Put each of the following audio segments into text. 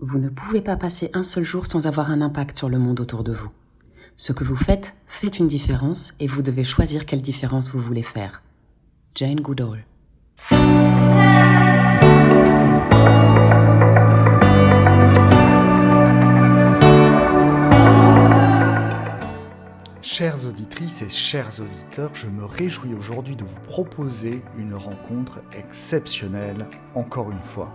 Vous ne pouvez pas passer un seul jour sans avoir un impact sur le monde autour de vous. Ce que vous faites fait une différence et vous devez choisir quelle différence vous voulez faire. Jane Goodall. Chères auditrices et chers auditeurs, je me réjouis aujourd'hui de vous proposer une rencontre exceptionnelle, encore une fois.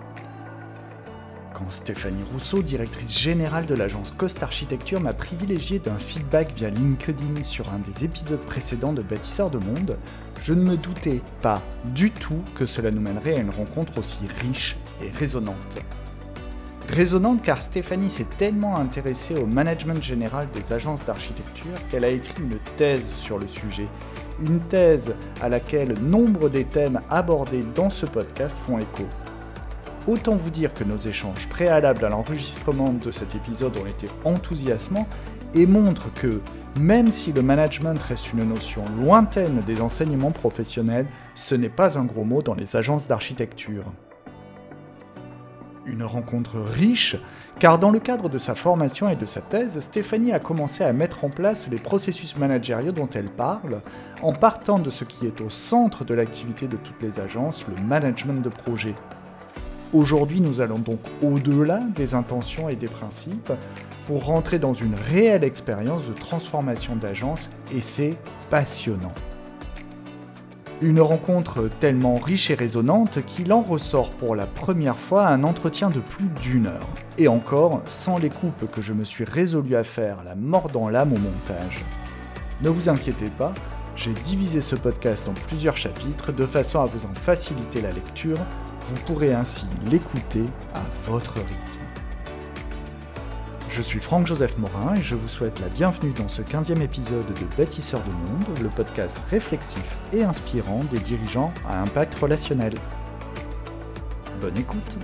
Quand Stéphanie Rousseau, directrice générale de l'agence Cost Architecture, m'a privilégié d'un feedback via LinkedIn sur un des épisodes précédents de Bâtisseurs de Monde, je ne me doutais pas du tout que cela nous mènerait à une rencontre aussi riche et résonante. Résonante car Stéphanie s'est tellement intéressée au management général des agences d'architecture qu'elle a écrit une thèse sur le sujet. Une thèse à laquelle nombre des thèmes abordés dans ce podcast font écho. Autant vous dire que nos échanges préalables à l'enregistrement de cet épisode ont été enthousiasmants et montrent que, même si le management reste une notion lointaine des enseignements professionnels, ce n'est pas un gros mot dans les agences d'architecture. Une rencontre riche, car dans le cadre de sa formation et de sa thèse, Stéphanie a commencé à mettre en place les processus managériaux dont elle parle, en partant de ce qui est au centre de l'activité de toutes les agences, le management de projet. Aujourd'hui, nous allons donc au-delà des intentions et des principes pour rentrer dans une réelle expérience de transformation d'agence et c'est passionnant. Une rencontre tellement riche et résonnante qu'il en ressort pour la première fois un entretien de plus d'une heure. Et encore, sans les coupes que je me suis résolu à faire, la mort dans l'âme au montage. Ne vous inquiétez pas, j'ai divisé ce podcast en plusieurs chapitres de façon à vous en faciliter la lecture vous pourrez ainsi l'écouter à votre rythme. Je suis Franck-Joseph Morin et je vous souhaite la bienvenue dans ce 15e épisode de Bâtisseurs de Monde, le podcast réflexif et inspirant des dirigeants à impact relationnel. Bonne écoute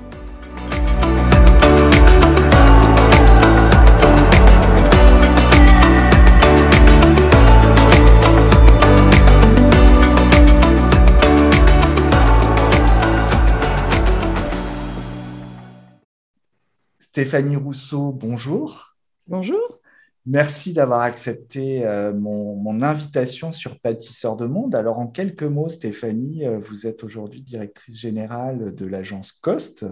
Stéphanie Rousseau, bonjour. Bonjour. Merci d'avoir accepté euh, mon, invitation sur Pâtisseur de Monde. Alors, en quelques mots, Stéphanie, euh, vous êtes aujourd'hui directrice générale de l'agence COST,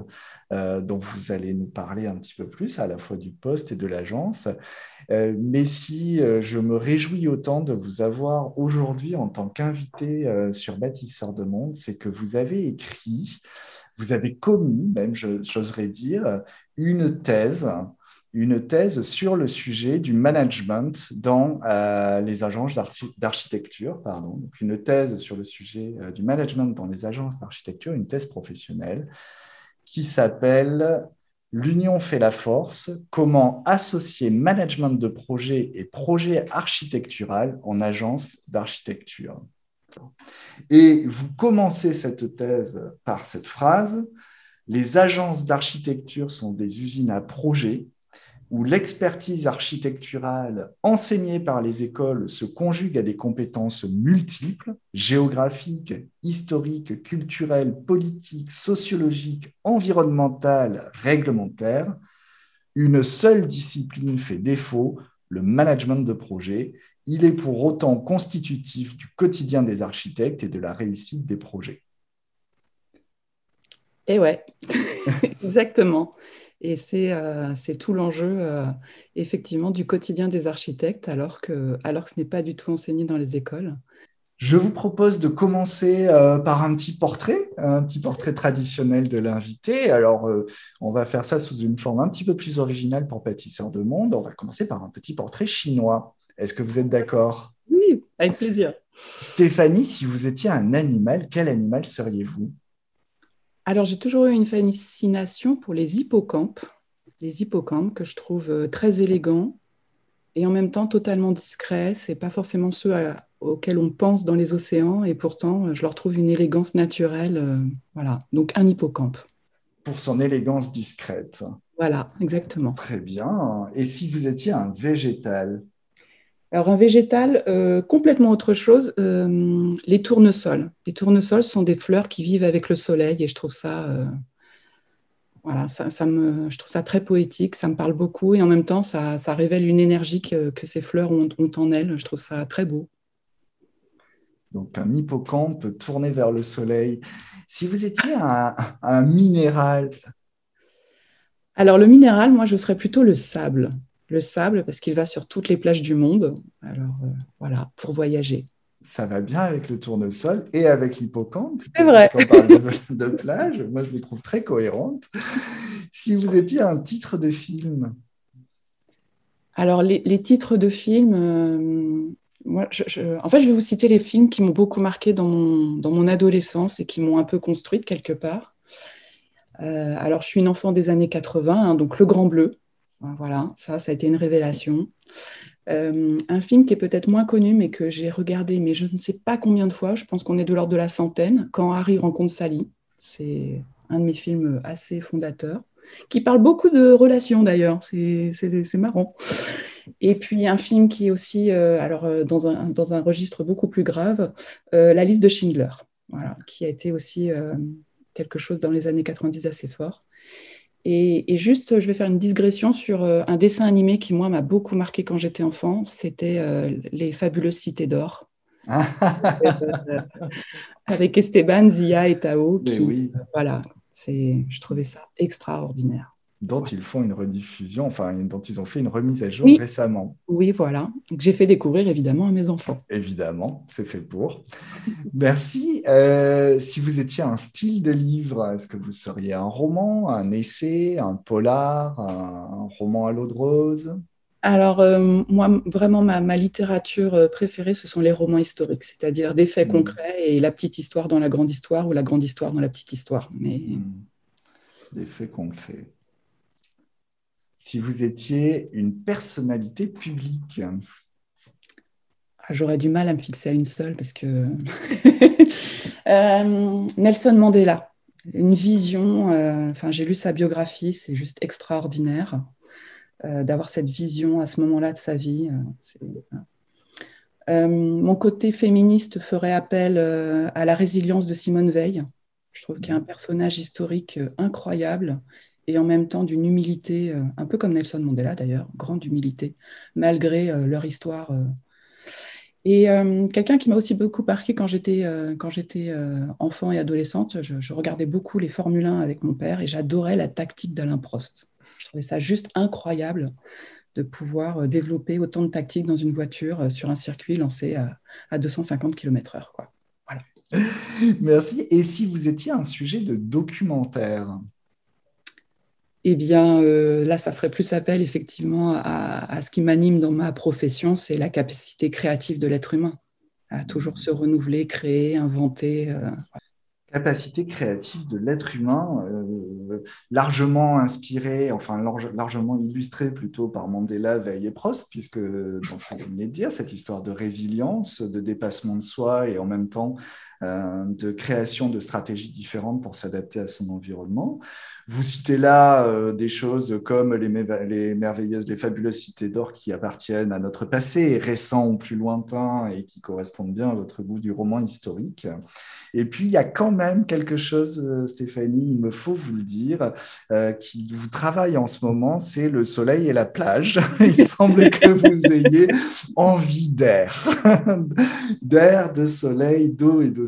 euh, dont vous allez nous parler un petit peu plus, à la fois du poste et de l'agence. mais si je me réjouis autant de vous avoir aujourd'hui en tant qu'invité sur Bâtisseur de Monde, c'est que vous avez écrit vous avez commis, même j'oserais dire, une thèse, une thèse sur le sujet du management dans euh, les agences d'architecture, pardon, donc une thèse sur le sujet euh, du management dans les agences d'architecture, une thèse professionnelle qui s'appelle L'union fait la force, comment associer management de projet et projet architectural en agence d'architecture? Et vous commencez cette thèse par cette phrase, les agences d'architecture sont des usines à projets où l'expertise architecturale enseignée par les écoles se conjugue à des compétences multiples, géographiques, historiques, culturelles, politiques, sociologiques, environnementales, réglementaires. Une seule discipline fait défaut, le management de projet, il est pour autant constitutif du quotidien des architectes et de la réussite des projets. Et ouais, exactement. Et c'est euh, tout l'enjeu, euh, effectivement, du quotidien des architectes, alors que, alors que ce n'est pas du tout enseigné dans les écoles. Je vous propose de commencer euh, par un petit portrait, un petit portrait traditionnel de l'invité. Alors, on va faire ça sous une forme un petit peu plus originale pour Pâtisseur de Monde. On va commencer par un petit portrait chinois. Est-ce que vous êtes d'accord? Oui, avec plaisir. Stéphanie, si vous étiez un animal, quel animal seriez-vous? Alors, j'ai toujours eu une fascination pour les hippocampes. Les hippocampes que je trouve euh, très élégants et en même temps totalement discrets. Ce pas forcément ceux auxquels on pense dans les océans et pourtant, je leur trouve une élégance naturelle. Euh, voilà, donc un hippocampe. Pour son élégance discrète. Voilà, exactement. Très bien. Et si vous étiez un végétal? Alors, un végétal, euh, complètement autre chose, euh, les tournesols. Les tournesols sont des fleurs qui vivent avec le soleil et je trouve ça, euh, voilà, ça, me, je trouve ça très poétique, ça me parle beaucoup et en même temps, ça, révèle une énergie que, ces fleurs ont, en elles. Je trouve ça très beau. Donc un hippocampe tourné vers le soleil. Si vous étiez un, minéral? Alors le minéral, moi, je serais plutôt le sable. Le sable, parce qu'il va sur toutes les plages du monde. Alors euh, voilà, pour voyager ça va bien avec le tournesol et avec l'hippocampe. C'est vrai. On parle de, plage, moi je vous trouve très cohérente. Si vous étiez un titre de film Alors, les, titres de films, euh, moi, en fait, je vais vous citer les films qui m'ont beaucoup marqué dans mon, dans mon adolescence et qui m'ont un peu construite quelque part. Euh, alors, je suis une enfant des années 80, hein, donc Le Grand Bleu. Voilà, ça, ça a été une révélation. Euh, un film qui est peut-être moins connu, mais que j'ai regardé, mais je ne sais pas combien de fois, je pense qu'on est de l'ordre de la centaine, quand Harry rencontre Sally. C'est un de mes films assez fondateurs, qui parle beaucoup de relations d'ailleurs, c'est marrant. Et puis un film qui est aussi, euh, alors euh, dans un, dans un, registre beaucoup plus grave, La liste de Schindler, voilà, qui a été aussi quelque chose dans les années 90 assez fort. Et, juste, je vais faire une digression sur euh, un dessin animé qui, moi, m'a beaucoup marqué quand j'étais enfant. C'était euh, Les Fabuleuses Cités d'Or. Avec Esteban, Zia et Tao. Qui, voilà, je trouvais ça extraordinaire dont ils font une rediffusion, enfin, dont ils ont fait une remise à jour récemment. Oui, voilà. Que j'ai fait découvrir évidemment à mes enfants. Évidemment, c'est fait pour. Merci. Euh, si vous étiez un style de livre, est-ce que vous seriez un roman, un essai, un polar, un, roman à l'eau de rose? Alors, euh, moi, vraiment, ma, littérature euh, préférée, ce sont les romans historiques, c'est-à-dire des faits hmm. concrets et la petite histoire dans la grande histoire ou la grande histoire dans la petite histoire. Mais... Hmm. Des faits concrets si vous étiez une personnalité publique ah, J'aurais du mal à me fixer à une seule parce que euh, Nelson Mandela, une vision. Euh, j'ai lu sa biographie, c'est juste extraordinaire euh, d'avoir cette vision à ce moment-là de sa vie. mon côté féministe ferait appel à la résilience de Simone Veil. Je trouve qu'il y a un personnage historique incroyable et en même temps d'une humilité, euh, un peu comme Nelson Mandela d'ailleurs, grande humilité, malgré euh, leur histoire. Euh. Et quelqu'un qui m'a aussi beaucoup marqué quand j'étais quand j'étais enfant et adolescente, je, regardais beaucoup les Formule 1 avec mon père et j'adorais la tactique d'Alain Prost. Je trouvais ça juste incroyable de pouvoir développer autant de tactique dans une voiture sur un circuit lancé à, à 250 km/h. Voilà. Merci. Et si vous étiez un sujet de documentaire? Eh bien, euh, là, ça ferait plus appel effectivement à, ce qui m'anime dans ma profession, c'est la capacité créative de l'être humain, à toujours se renouveler, créer, inventer. Euh, capacité créative de l'être humain, euh, largement inspirée, enfin largement illustrée plutôt par Mandela, Veil et Prost, puisque dans ce qu'on venait de dire, cette histoire de résilience, de dépassement de soi et en même temps de création de stratégies différentes pour s'adapter à son environnement. Vous citez là euh, des choses comme les, merveilleuses, les fabuleuses cités d'or qui appartiennent à notre passé, récent ou plus lointain, et qui correspondent bien à votre goût du roman historique. Et puis, il y a quand même quelque chose, euh, Stéphanie, il me faut vous le dire, qui vous travaille en ce moment, c'est le soleil et la plage. il semble que vous ayez envie d'air, d'air, de soleil, d'eau et d'eau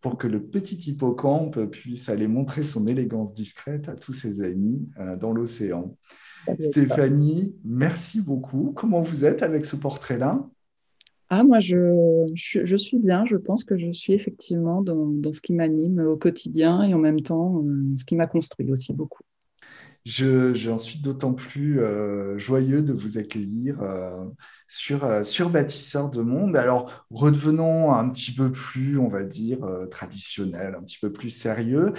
pour que le petit hippocampe puisse aller montrer son élégance discrète à tous ses amis euh, dans l'océan. Stéphanie, merci beaucoup. Comment vous êtes avec ce portrait-là? Ah, moi, je, je, suis bien. Je pense que je suis effectivement dans, dans ce qui m'anime au quotidien et en même temps euh, ce qui m'a construit aussi beaucoup. J'en suis d'autant plus euh, joyeux de vous accueillir euh, sur, euh, sur Bâtisseur de Monde. Alors, redevenons un petit peu plus, on va dire, traditionnel, un petit peu plus sérieux.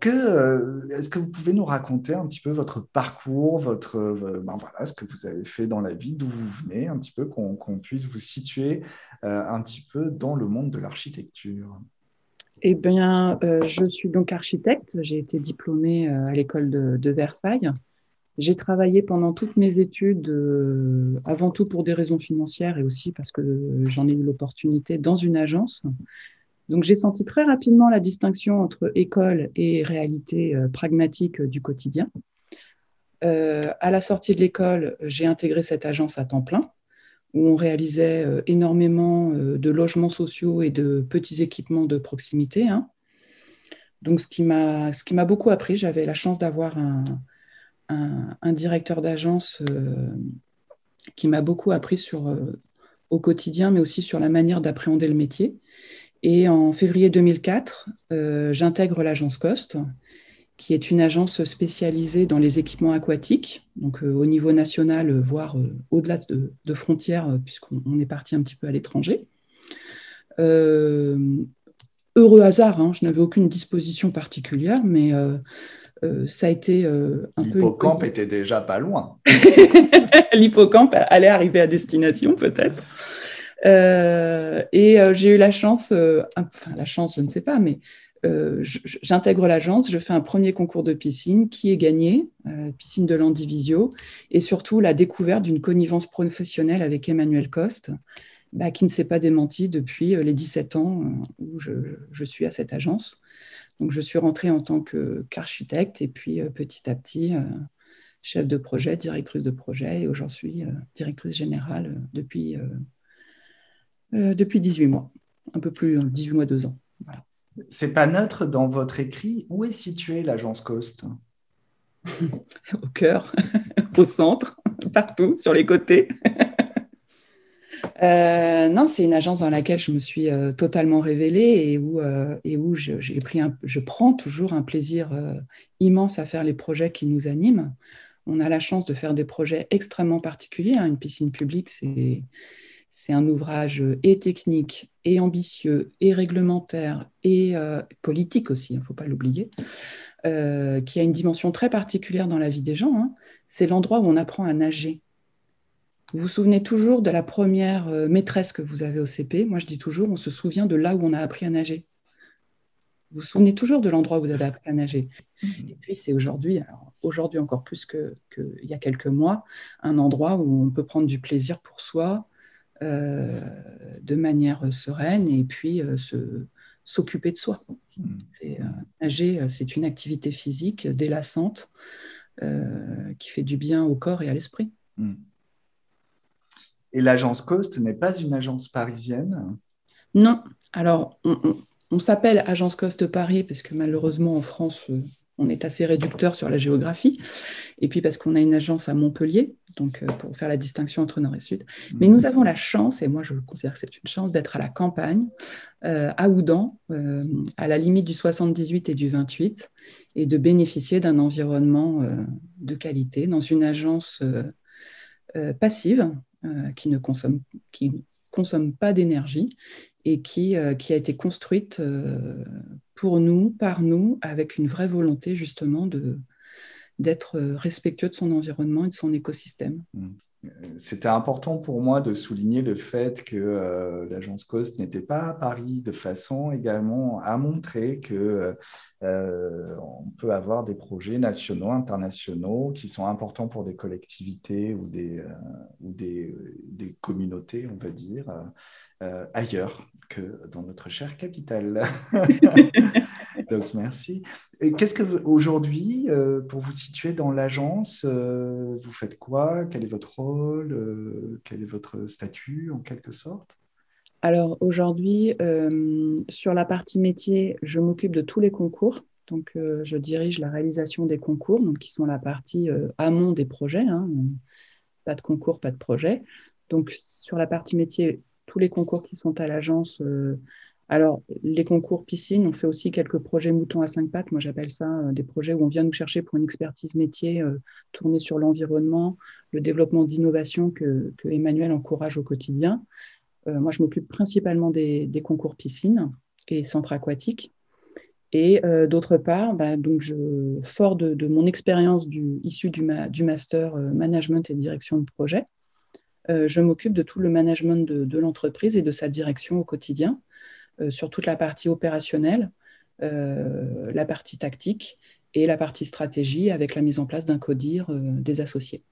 que, Est-ce que vous pouvez nous raconter un petit peu votre parcours, votre, ben voilà, ce que vous avez fait dans la vie, d'où vous venez, un petit peu, qu'on puisse vous situer un petit peu dans le monde de l'architecture? Eh bien, euh, je suis donc architecte. J'ai été diplômée euh, à l'école de, Versailles. J'ai travaillé pendant toutes mes études, euh, avant tout pour des raisons financières et aussi parce que j'en ai eu l'opportunité dans une agence. Donc j'ai senti très rapidement la distinction entre école et réalité pragmatique du quotidien. à la sortie de l'école, j'ai intégré cette agence à temps plein où on réalisait énormément de logements sociaux et de petits équipements de proximité. Hein. Donc, ce qui m'a beaucoup appris, j'avais la chance d'avoir un, directeur d'agence euh, qui m'a beaucoup appris sur, euh, au quotidien, mais aussi sur la manière d'appréhender le métier. Et en février 2004, euh, j'intègre l'agence COST, qui est une agence spécialisée dans les équipements aquatiques, donc au niveau national, voire au-delà de, frontières, puisqu'on est parti un petit peu à l'étranger heureux hasard, hein, je n'avais aucune disposition particulière, mais euh, euh, ça a été euh, un peu. L'hippocampe était déjà pas loin. L'hippocampe allait arriver à destination, peut-être. et j'ai eu la chance, enfin la chance, je ne sais pas, mais j'intègre l'agence, je fais un premier concours de piscine qui est gagné, piscine de l'Andivisio, et surtout la découverte d'une connivence professionnelle avec Emmanuel Coste, bah, qui ne s'est pas démenti depuis euh, les 17 ans euh, où je, suis à cette agence. Donc, je suis rentrée en tant qu'architecte et puis euh, petit à petit chef de projet, directrice de projet et aujourd'hui directrice générale depuis, depuis 18 mois, un peu plus, 18 mois, 2 ans. Voilà. C'est pas neutre dans votre écrit. Où est située l'agence Coast Au cœur, au centre, partout, sur les côtés. Euh, non, c'est une agence dans laquelle je me suis euh, totalement révélée et où, euh, et où j'ai pris je prends toujours un plaisir immense à faire les projets qui nous animent. On a la chance de faire des projets extrêmement particuliers. Hein. Une piscine publique, c'est c'est un ouvrage et technique, et ambitieux, et réglementaire, et politique aussi, il ne faut pas l'oublier, qui a une dimension très particulière dans la vie des gens. Hein. C'est l'endroit où on apprend à nager. Vous vous souvenez toujours de la première euh, maîtresse que vous avez au CP Moi, je dis toujours, on se souvient de là où on a appris à nager. Vous vous souvenez toujours de l'endroit où vous avez appris à nager? Et puis, c'est aujourd'hui, aujourd'hui encore plus qu'il y a quelques mois, un endroit où on peut prendre du plaisir pour soi euh, de manière sereine et puis euh, s'occuper de soi. nager, c'est une activité physique délassante qui fait du bien au corps et à l'esprit. Mm. Et l'agence Coast n'est pas une agence parisienne? Non. Alors, on, s'appelle Agence Coast Paris parce que malheureusement en France, euh, on est assez réducteur sur la géographie. Et puis parce qu'on a une agence à Montpellier, donc euh, pour faire la distinction entre Nord et Sud. Mais nous avons la chance, et moi je considère que c'est une chance, d'être à la campagne, euh, à Oudan, à la limite du 78 et du 28, et de bénéficier d'un environnement de qualité dans une agence passive euh, qui ne consomme, qui consomme pas d'énergie et qui, euh, qui, a été construite euh, pour nous, par nous, avec une vraie volonté justement d'être respectueux de son environnement et de son écosystème. Mmh. C'était important pour moi de souligner le fait que l'agence Coast n'était pas à Paris, de façon également à montrer que euh, on peut avoir des projets nationaux, internationaux qui sont importants pour des collectivités ou des, euh, ou des, des, communautés, on peut dire, euh, ailleurs que dans notre chère capitale. Donc, merci. Qu'est-ce que aujourd'hui, pour vous situer dans l'agence, vous faites quoi? Quel est votre rôle Quel est votre statut en quelque sorte? Alors aujourd'hui, euh, sur la partie métier, je m'occupe de tous les concours. Donc, euh, je dirige la réalisation des concours, donc qui sont la partie euh, amont des projets. Hein. Pas de concours, pas de projet. Donc, sur la partie métier, tous les concours qui sont à l'agence. Alors, les concours piscine, on fait aussi quelques projets moutons à cinq pattes. Moi, j'appelle ça des projets où on vient nous chercher pour une expertise métier tournée sur l'environnement, le développement d'innovation que, Emmanuel encourage au quotidien. Euh, moi, je m'occupe principalement des, concours piscines et centres aquatiques. Et euh, d'autre part, bah, donc fort de, mon expérience issue du, master euh, management et direction de projet, je m'occupe de tout le management de, l'entreprise et de sa direction au quotidien, sur toute la partie opérationnelle, la partie tactique et la partie stratégie avec la mise en place d'un CODIR des associés.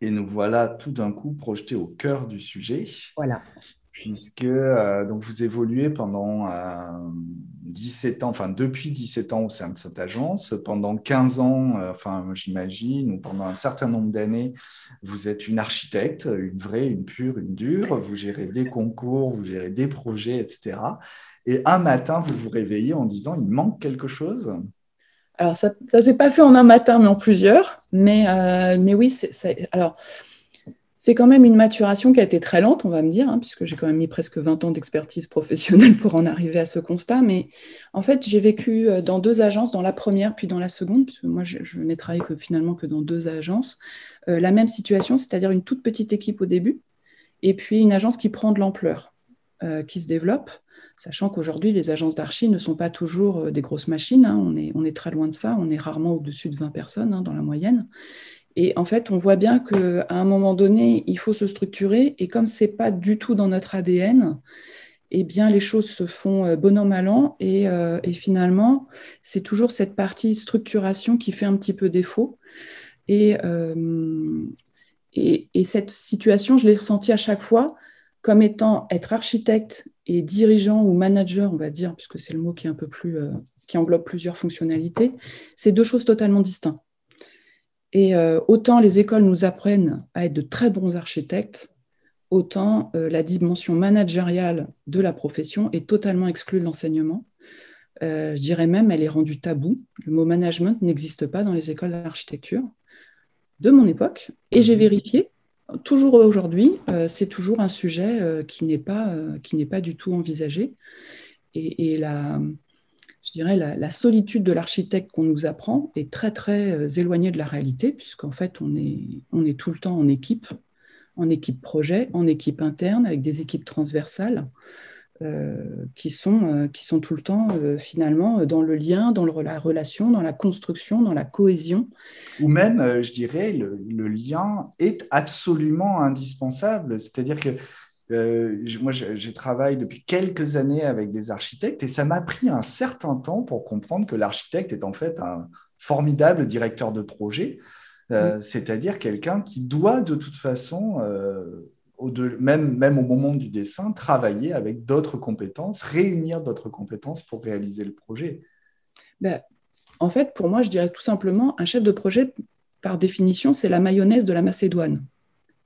Et nous voilà tout d'un coup projetés au cœur du sujet. Voilà. Puisque euh, donc vous évoluez pendant 17 ans, enfin depuis 17 ans au sein de cette agence, pendant 15 ans, enfin j'imagine, ou pendant un certain nombre d'années, vous êtes une architecte, une vraie, une pure, une dure, vous gérez des concours, vous gérez des projets, etc. Et un matin, vous vous réveillez en disant, il manque quelque chose? Alors, ça ne s'est pas fait en un matin, mais en plusieurs. Mais, euh, mais oui, c'est, alors, c'est quand même une maturation qui a été très lente, on va me dire, hein, puisque j'ai quand même mis presque 20 ans d'expertise professionnelle pour en arriver à ce constat. Mais en fait, j'ai vécu euh, dans deux agences, dans la première puis dans la seconde, puisque moi, je, n'ai travaillé finalement que dans deux agences, euh, la même situation, c'est-à-dire une toute petite équipe au début, et puis une agence qui prend de l'ampleur, qui se développe sachant qu'aujourd'hui, les agences d'archi ne sont pas toujours euh, des grosses machines, hein. on, est, on, est, très loin de ça, on est rarement au-dessus de 20 personnes hein, dans la moyenne. Et en fait, on voit bien qu'à un moment donné, il faut se structurer, et comme ce n'est pas du tout dans notre ADN, eh bien, les choses se font euh, bon an, mal an, et, euh, et finalement, c'est toujours cette partie structuration qui fait un petit peu défaut. Et, et, et cette situation, je l'ai ressentie à chaque fois comme étant être architecte et dirigeant ou manager, on va dire, puisque c'est le mot qui est un peu plus euh, qui englobe plusieurs fonctionnalités, c'est deux choses totalement distinctes. Et euh, autant les écoles nous apprennent à être de très bons architectes, autant euh, la dimension managériale de la profession est totalement exclue de l'enseignement. je dirais même, elle est rendue tabou. Le mot management n'existe pas dans les écoles d'architecture de mon époque. Et j'ai mhm. vérifié, toujours aujourd'hui, euh, c'est toujours un sujet euh, qui n'est pas, euh, qui n'est pas du tout envisagé. Et, la, dirais la, solitude de l'architecte qu'on nous apprend est très très éloignée de la réalité, puisqu'en fait on est, on est tout le temps en équipe, en équipe projet, en équipe interne, avec des équipes transversales. Euh, qui, sont, euh, qui sont tout le temps euh, finalement dans le lien, dans la relation, dans la construction, dans la cohésion. Ou même, je dirais, le, lien est absolument indispensable. C'est-à-dire que moi, j'ai travaillé depuis quelques années avec des architectes et ça m'a pris un certain temps pour comprendre que l'architecte est en fait un formidable directeur de projet, c'est-à-dire quelqu'un qui doit de toute façon même, même au moment du dessin, travailler avec d'autres compétences, réunir d'autres compétences pour réaliser le projet. Ben, En fait, pour moi, je dirais tout simplement, un chef de projet, par définition, c'est la mayonnaise de la Macédoine.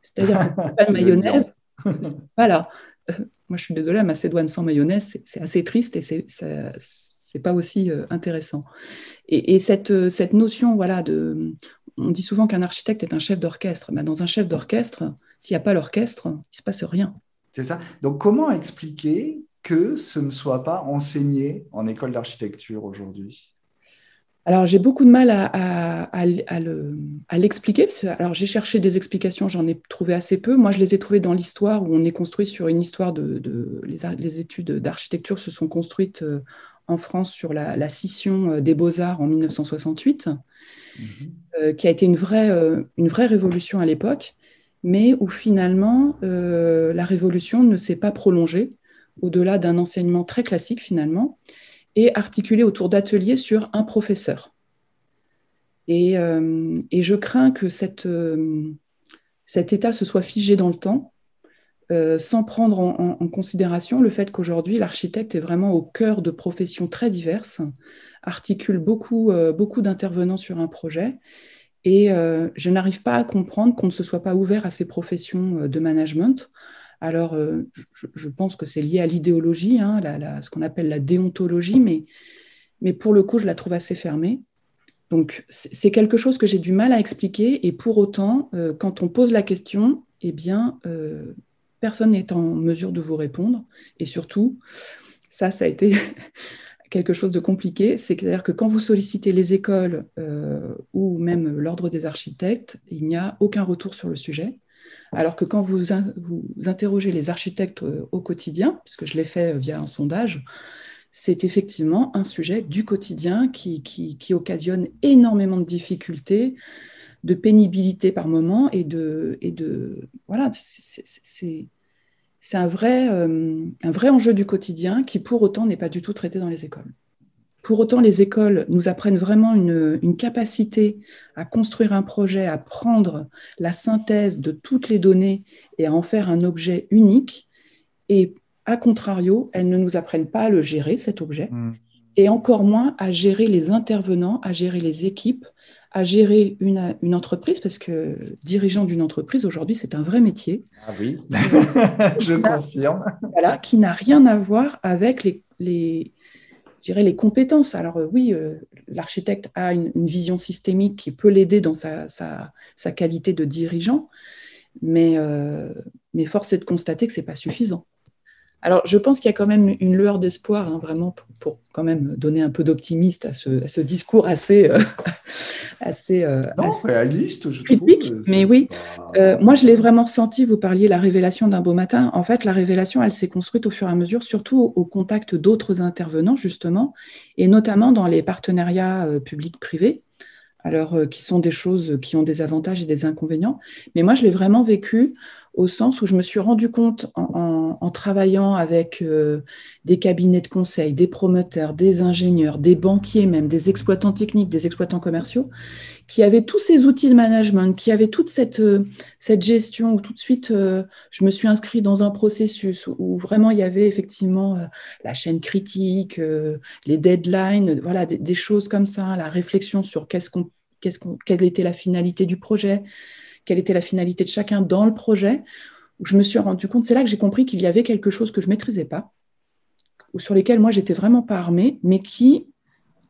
C'est-à-dire pas de mayonnaise, voilà. Euh, moi, je suis désolée, Macédoine sans mayonnaise, c'est assez triste et c'est c'est pas aussi euh, intéressant. Et, cette, euh, cette notion, voilà, de, on dit souvent qu'un architecte est un chef d'orchestre. mais ben, dans un chef d'orchestre, s'il n'y a pas l'orchestre, il se passe rien. C'est ça. Donc, comment expliquer que ce ne soit pas enseigné en école d'architecture aujourd'hui? Alors, j'ai beaucoup de mal à, à, l'expliquer. alors, j'ai cherché des explications, j'en ai trouvé assez peu. Moi, je les ai trouvées dans l'histoire où on est construit sur une histoire de. les, les, études d'architecture se sont construites euh, en France sur la, scission euh, des beaux-arts en 1968, mhm. euh, qui a été une vraie, une vraie révolution à l'époque mais où finalement euh, la révolution ne s'est pas prolongée au-delà d'un enseignement très classique finalement, et articulé autour d'ateliers sur un professeur. Et, euh, je crains que euh, cet état se soit figé dans le temps, sans prendre en, considération le fait qu'aujourd'hui, l'architecte est vraiment au cœur de professions très diverses, articule beaucoup, beaucoup d'intervenants sur un projet, et euh, je n'arrive pas à comprendre qu'on ne se soit pas ouvert à ces professions euh, de management. Alors, euh, je, pense que c'est lié à l'idéologie, hein, ce qu'on appelle la déontologie, mais, mais pour le coup, je la trouve assez fermée. Donc, c'est quelque chose que j'ai du mal à expliquer, et pour autant, quand on pose la question, eh bien, personne n'est en mesure de vous répondre. Et surtout, ça, ça a été quelque chose de compliqué. C'est-à-dire que quand vous sollicitez les écoles euh, ou même l'ordre des architectes, il n'y a aucun retour sur le sujet. Alors que quand vous, vous interrogez les architectes euh, au quotidien, puisque je l'ai fait euh, via un sondage, c'est effectivement un sujet du quotidien qui, occasionne énormément de difficultés, de pénibilité par moment et de, voilà, c'est euh, un vrai enjeu du quotidien qui, pour autant, n'est pas du tout traité dans les écoles. Pour autant, les écoles nous apprennent vraiment une, capacité à construire un projet, à prendre la synthèse de toutes les données et à en faire un objet unique. Et à contrario, elles ne nous apprennent pas à le gérer, cet objet, mm. et encore moins à gérer les intervenants, à gérer les équipes, à gérer une, une entreprise, parce que dirigeant d'une entreprise, aujourd'hui, c'est un vrai métier. Ah oui, je confirme. Voilà, qui n'a rien à voir avec les, les, les compétences. Alors euh, oui, euh, l'architecte a une, vision systémique qui peut l'aider dans sa, sa, qualité de dirigeant, mais, euh, mais force est de constater que ce n'est pas suffisant. Alors, je pense qu'il y a quand même une lueur d'espoir, hein, vraiment, pour, quand même donner un peu d'optimisme à ce, discours assez, euh, assez, euh, non, réaliste, je trouve. Mais oui, euh, moi, je l'ai vraiment ressenti. Vous parliez de la révélation d'un beau matin. En fait, la révélation, elle s'est construite au fur et à mesure, surtout au contact d'autres intervenants, justement, et notamment dans les partenariats publics-privés. Alors, qui sont des choses qui ont des avantages et des inconvénients. Mais moi, je l'ai vraiment vécu au sens où je me suis rendu compte en, travaillant avec euh, des cabinets de conseil, des promoteurs, des ingénieurs, des banquiers même, des exploitants techniques, des exploitants commerciaux, qui avaient tous ces outils de management, qui avaient toute cette, euh, cette gestion, où tout de suite, euh, je me suis inscrit dans un processus où vraiment il y avait effectivement la chaîne critique, les deadlines, voilà, des, choses comme ça, la réflexion sur qu'est-ce qu'on, qu'est-ce qu'on, quelle était la finalité du projet quelle était la finalité de chacun dans le projet, où je me suis rendu compte, c'est là que j'ai compris qu'il y avait quelque chose que je ne maîtrisais pas, ou sur lesquels moi j'étais vraiment pas armée, mais qui,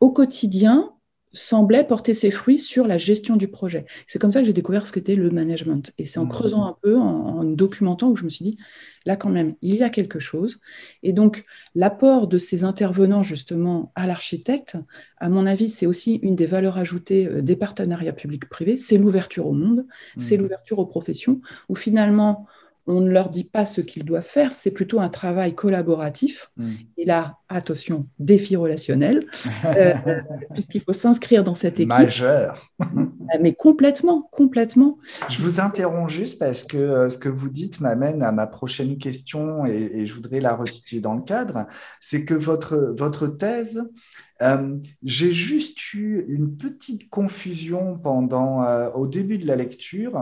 au quotidien, semblait porter ses fruits sur la gestion du projet. C'est comme ça que j'ai découvert ce qu'était le management. Et c'est en mmh. creusant un peu, en, documentant, où je me suis dit, là quand même, il y a quelque chose. Et donc, l'apport de ces intervenants justement à l'architecte, à mon avis, c'est aussi une des valeurs ajoutées euh, des partenariats publics-privés, c'est l'ouverture au monde, c'est mmh. l'ouverture aux professions, où finalement, on ne leur dit pas ce qu'ils doivent faire, c'est plutôt un travail collaboratif. Hmm. Et là, attention, défi relationnel, euh, puisqu'il faut s'inscrire dans cette équipe. Majeur. Euh, mais complètement, complètement. Je vous interromps juste parce que euh, ce que vous dites m'amène à ma prochaine question et, je voudrais la resituer dans le cadre. C'est que votre, votre thèse, j'ai juste eu une petite confusion pendant, au début de la lecture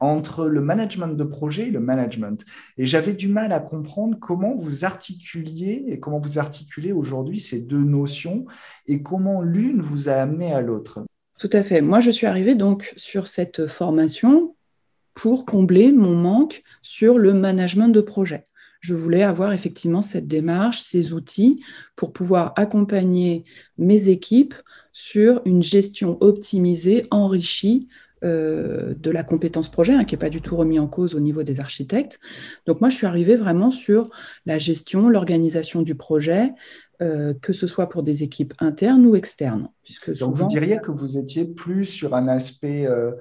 entre le management de projet et le management. Et j'avais du mal à comprendre comment vous articuliez et comment vous articulez aujourd'hui ces deux notions et comment l'une vous a amené à l'autre. Tout à fait. Moi, je suis arrivée donc sur cette formation pour combler mon manque sur le management de projet. Je voulais avoir effectivement cette démarche, ces outils pour pouvoir accompagner mes équipes sur une gestion optimisée, enrichie euh, de la compétence projet, hein, qui n'est pas du tout remis en cause au niveau des architectes. Donc moi, je suis arrivée vraiment sur la gestion, l'organisation du projet, euh, que ce soit pour des équipes internes ou externes. Puisque Donc vous diriez que vous étiez plus sur un aspect euh,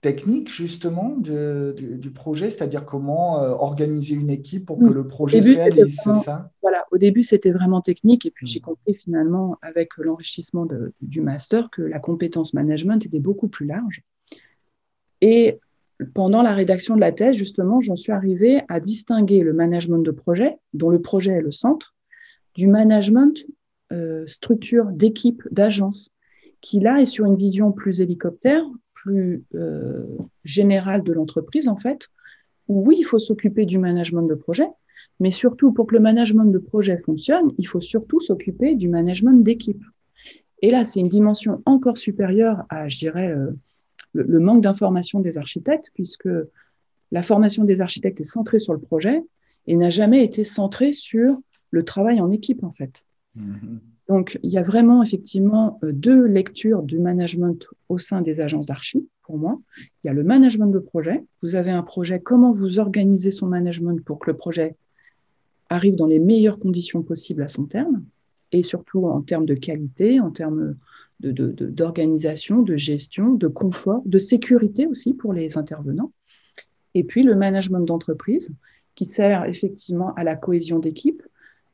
technique justement du, projet, c'est-à-dire comment organiser une équipe pour que le projet se réalise, c'est ça? Voilà, au début c'était vraiment technique et puis j'ai hmm. compris finalement avec l'enrichissement du master que la compétence management était beaucoup plus large et pendant la rédaction de la thèse, justement, j'en suis arrivée à distinguer le management de projet, dont le projet est le centre, du management euh, structure d'équipe, d'agence, qui là est sur une vision plus hélicoptère, plus euh, générale de l'entreprise, en fait, où oui, il faut s'occuper du management de projet, mais surtout, pour que le management de projet fonctionne, il faut surtout s'occuper du management d'équipe. Et là, c'est une dimension encore supérieure à, je dirais, euh, le, manque d'information des architectes, puisque la formation des architectes est centrée sur le projet et n'a jamais été centrée sur le travail en équipe, en fait. Mm-hmm. Donc, il y a vraiment effectivement euh, deux lectures du management au sein des agences d'archi, pour moi. Il y a le management de projet. Vous avez un projet, comment vous organisez son management pour que le projet arrive dans les meilleures conditions possibles à son terme, et surtout en termes de qualité, en termes d'organisation, de, de, gestion, de confort, de sécurité aussi pour les intervenants. Et puis le management d'entreprise, qui sert effectivement à la cohésion d'équipe,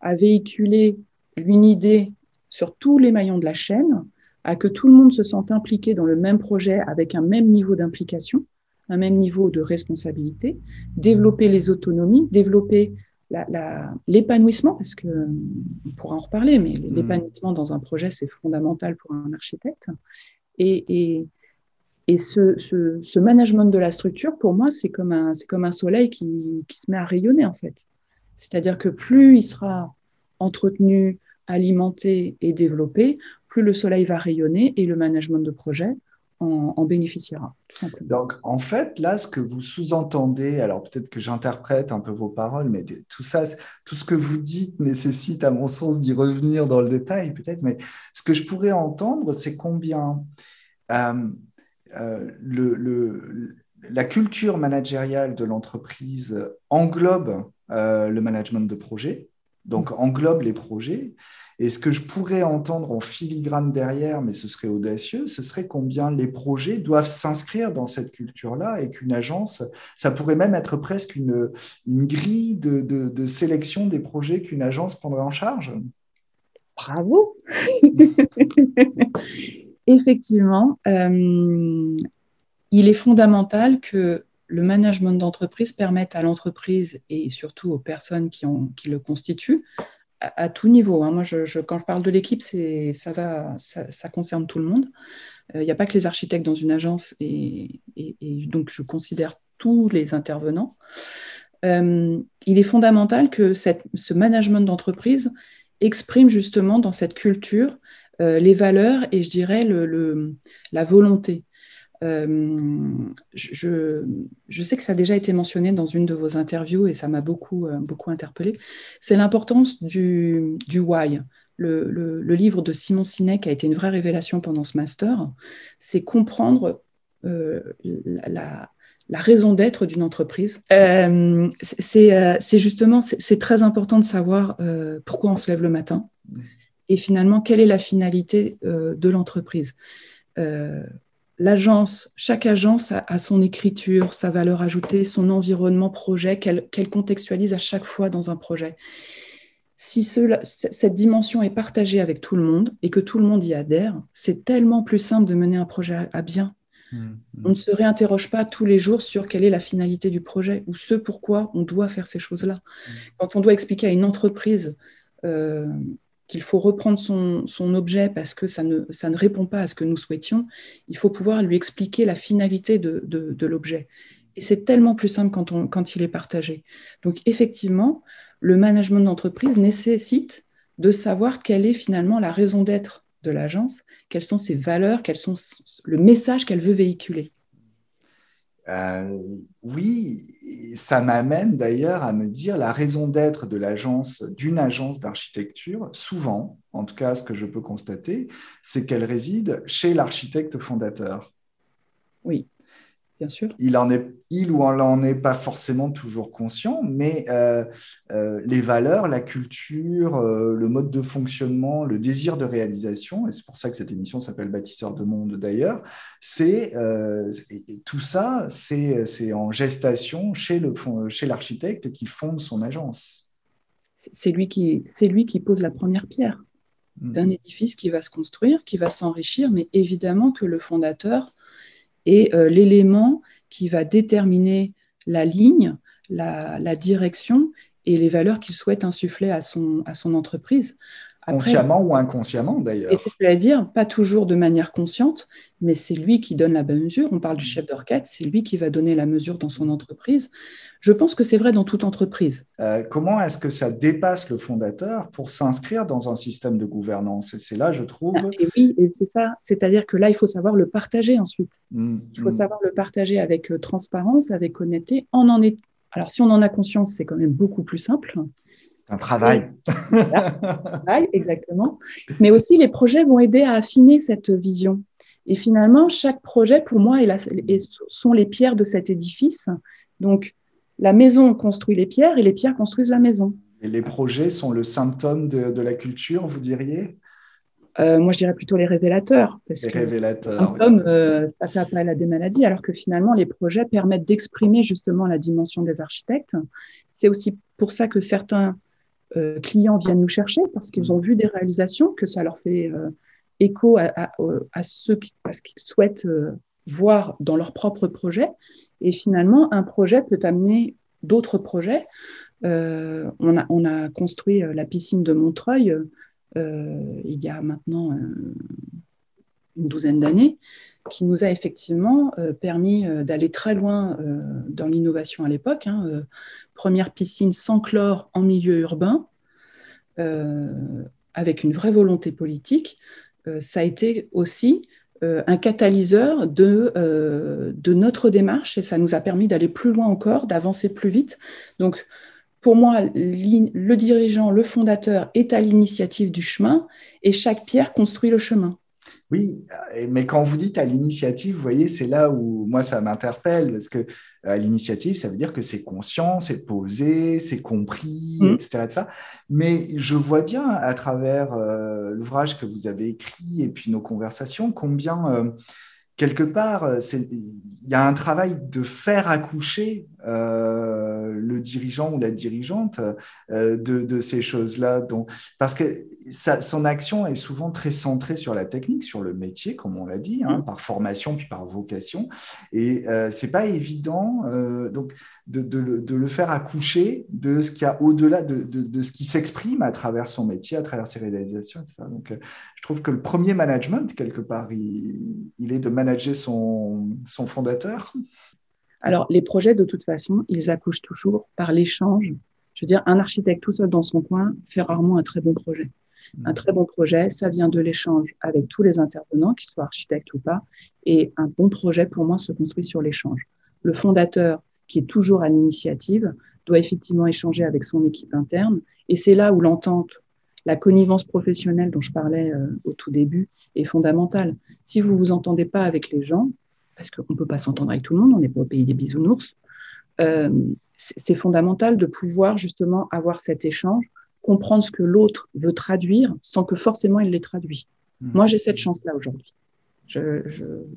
à véhiculer une idée sur tous les maillons de la chaîne, à que tout le monde se sente impliqué dans le même projet avec un même niveau d'implication, un même niveau de responsabilité, développer les autonomies, développer l'épanouissement, parce qu'on on pourra en reparler, mais mm. l'épanouissement dans un projet, c'est fondamental pour un architecte. Et, et, et ce, ce, management de la structure, pour moi, c'est comme un, comme un soleil qui, qui, se met à rayonner, en fait. C'est-à-dire que plus il sera entretenu, alimenté et développé, plus le soleil va rayonner et le management de projet en, bénéficiera, tout simplement. Donc, en fait, là, ce que vous sous-entendez, alors peut-être que j'interprète un peu vos paroles, mais tout ça, tout ce que vous dites nécessite, à mon sens, d'y revenir dans le détail, peut-être, mais ce que je pourrais entendre, c'est combien euh, euh, le, la culture managériale de l'entreprise englobe euh, le management de projet, donc englobe les projets, et ce que je pourrais entendre en filigrane derrière, mais ce serait audacieux, ce serait combien les projets doivent s'inscrire dans cette culture-là et qu'une agence, ça pourrait même être presque une, grille de, sélection des projets qu'une agence prendrait en charge. Bravo Effectivement, euh, il est fondamental que le management d'entreprise permette à l'entreprise et surtout aux personnes qui, le constituent à, tout niveau. Hein. Moi, je, quand je parle de l'équipe, ça, va, ça, concerne tout le monde. Euh, il n'y a pas que les architectes dans une agence et, donc je considère tous les intervenants. Euh, il est fondamental que ce management d'entreprise exprime justement dans cette culture euh, les valeurs et je dirais la volonté. Euh, je, sais que ça a déjà été mentionné dans une de vos interviews et ça m'a beaucoup, euh, beaucoup interpellé. C'est l'importance du, why. Le, livre de Simon Sinek a été une vraie révélation pendant ce master. C'est comprendre euh, la, raison d'être d'une entreprise. C'est justement, c'est très important de savoir pourquoi on se lève le matin et finalement quelle est la finalité de l'entreprise l'agence, chaque agence a, son écriture, sa valeur ajoutée, son environnement projet qu'elle contextualise à chaque fois dans un projet. Si cette dimension est partagée avec tout le monde et que tout le monde y adhère, c'est tellement plus simple de mener un projet à, bien. Mmh, mmh. On ne se réinterroge pas tous les jours sur quelle est la finalité du projet ou ce pourquoi on doit faire ces choses-là. Mmh. Quand on doit expliquer à une entreprise euh, qu'il faut reprendre son, objet parce que ça ne, répond pas à ce que nous souhaitions, il faut pouvoir lui expliquer la finalité de, l'objet. Et c'est tellement plus simple quand il est partagé. Donc effectivement, le management d'entreprise nécessite de savoir quelle est finalement la raison d'être de l'agence, quelles sont ses valeurs, quels sont le message qu'elle veut véhiculer. Euh, oui, ça m'amène d'ailleurs à me dire la raison d'être de l'agence, d'une agence d'architecture, souvent, en tout cas ce que je peux constater, c'est qu'elle réside chez l'architecte fondateur. Oui sûr. Il, en est, il ou elle n'en est pas forcément toujours conscient, mais euh, euh, les valeurs, la culture, euh, le mode de fonctionnement, le désir de réalisation, et c'est pour ça que cette émission s'appelle Bâtisseur de monde d'ailleurs, c'est tout ça, c'est en gestation chez l'architecte chez qui fonde son agence. C'est lui, qui, lui qui pose la première pierre mmh. d'un édifice qui va se construire, qui va s'enrichir, mais évidemment que le fondateur et euh, l'élément qui va déterminer la ligne, la, direction et les valeurs qu'il souhaite insuffler à son, à son entreprise. Consciemment ou inconsciemment d'ailleurs. C'est-à-dire, pas toujours de manière consciente, mais c'est lui qui donne la mesure. On parle du chef d'orchestre, c'est lui qui va donner la mesure dans son entreprise. Je pense que c'est vrai dans toute entreprise. Euh, comment est-ce que ça dépasse le fondateur pour s'inscrire dans un système de gouvernance? Et c'est là, je trouve. Ah, et oui, c'est ça. C'est-à-dire que là, il faut savoir le partager ensuite. Mmh, il faut mmh. savoir le partager avec euh, transparence, avec honnêteté. On en est. Alors, si on en a conscience, c'est quand même beaucoup plus simple. Un travail. travail, exactement. Mais aussi, les projets vont aider à affiner cette vision. Et finalement, chaque projet, pour moi, est sont les pierres de cet édifice. Donc, la maison construit les pierres et les pierres construisent la maison. Et les projets sont le symptôme de, la culture, vous diriez? Euh, moi, je dirais plutôt les révélateurs. les révélateurs. Symptômes, euh, ça fait appel à des maladies, alors que finalement, les projets permettent d'exprimer justement la dimension des architectes. C'est aussi pour ça que certains euh, clients viennent nous chercher parce qu'ils ont vu des réalisations, que ça leur fait euh, écho à, ceux qui, qu'ils souhaitent euh, voir dans leur propre projet. Et finalement, un projet peut amener d'autres projets. a, on, a, construit la piscine de Montreuil il y a maintenant une douzaine d'années. Qui nous a effectivement permis d'aller très loin dans l'innovation à l'époque. Hein, première piscine sans chlore en milieu urbain, avec une vraie volonté politique. ça a été aussi un catalyseur de, de notre démarche et ça nous a permis d'aller plus loin encore, d'avancer plus vite. Donc, pour moi, le dirigeant, le fondateur est à l'initiative du chemin et chaque pierre construit le chemin. Oui, mais quand vous dites à l'initiative, vous voyez, c'est là où moi ça m'interpelle, parce que à l'initiative, ça veut dire que c'est conscient, c'est posé, c'est compris, etc., mmh. Mais je vois bien à travers euh, l'ouvrage que vous avez écrit et puis nos conversations combien euh, quelque part, euh, il y a un travail de faire accoucher euh, le dirigeant ou la dirigeante euh, de, ces choses-là. Parce que son action est souvent très centrée sur la technique, sur le métier, comme on l'a dit, hein, mmh. par formation puis par vocation. Et ce n'est pas évident. donc, de, le, faire accoucher de ce qu'il y a au-delà de, ce qui s'exprime à travers son métier, à travers ses réalisations, etc. Donc, euh, je trouve que le premier management, quelque part, il, est de manager son, son, fondateur. Alors, les projets, de toute façon, ils accouchent toujours par l'échange. Je veux dire, un architecte tout seul dans son coin fait rarement un très bon projet. Mmh. Un très bon projet, ça vient de l'échange avec tous les intervenants, qu'ils soient architectes ou pas. Et un bon projet, pour moi, se construit sur l'échange. Le fondateur qui est toujours à l'initiative, doit effectivement échanger avec son équipe interne. Et c'est là où l'entente, la connivence professionnelle dont je parlais euh, au tout début, est fondamentale. Si vous ne vous entendez pas avec les gens, parce qu'on ne peut pas s'entendre avec tout le monde, on n'est pas au pays des bisounours, euh, c'est fondamental de pouvoir justement avoir cet échange, comprendre ce que l'autre veut traduire sans que forcément il les traduit. Mmh. Moi, j'ai cette chance-là aujourd'hui. Je,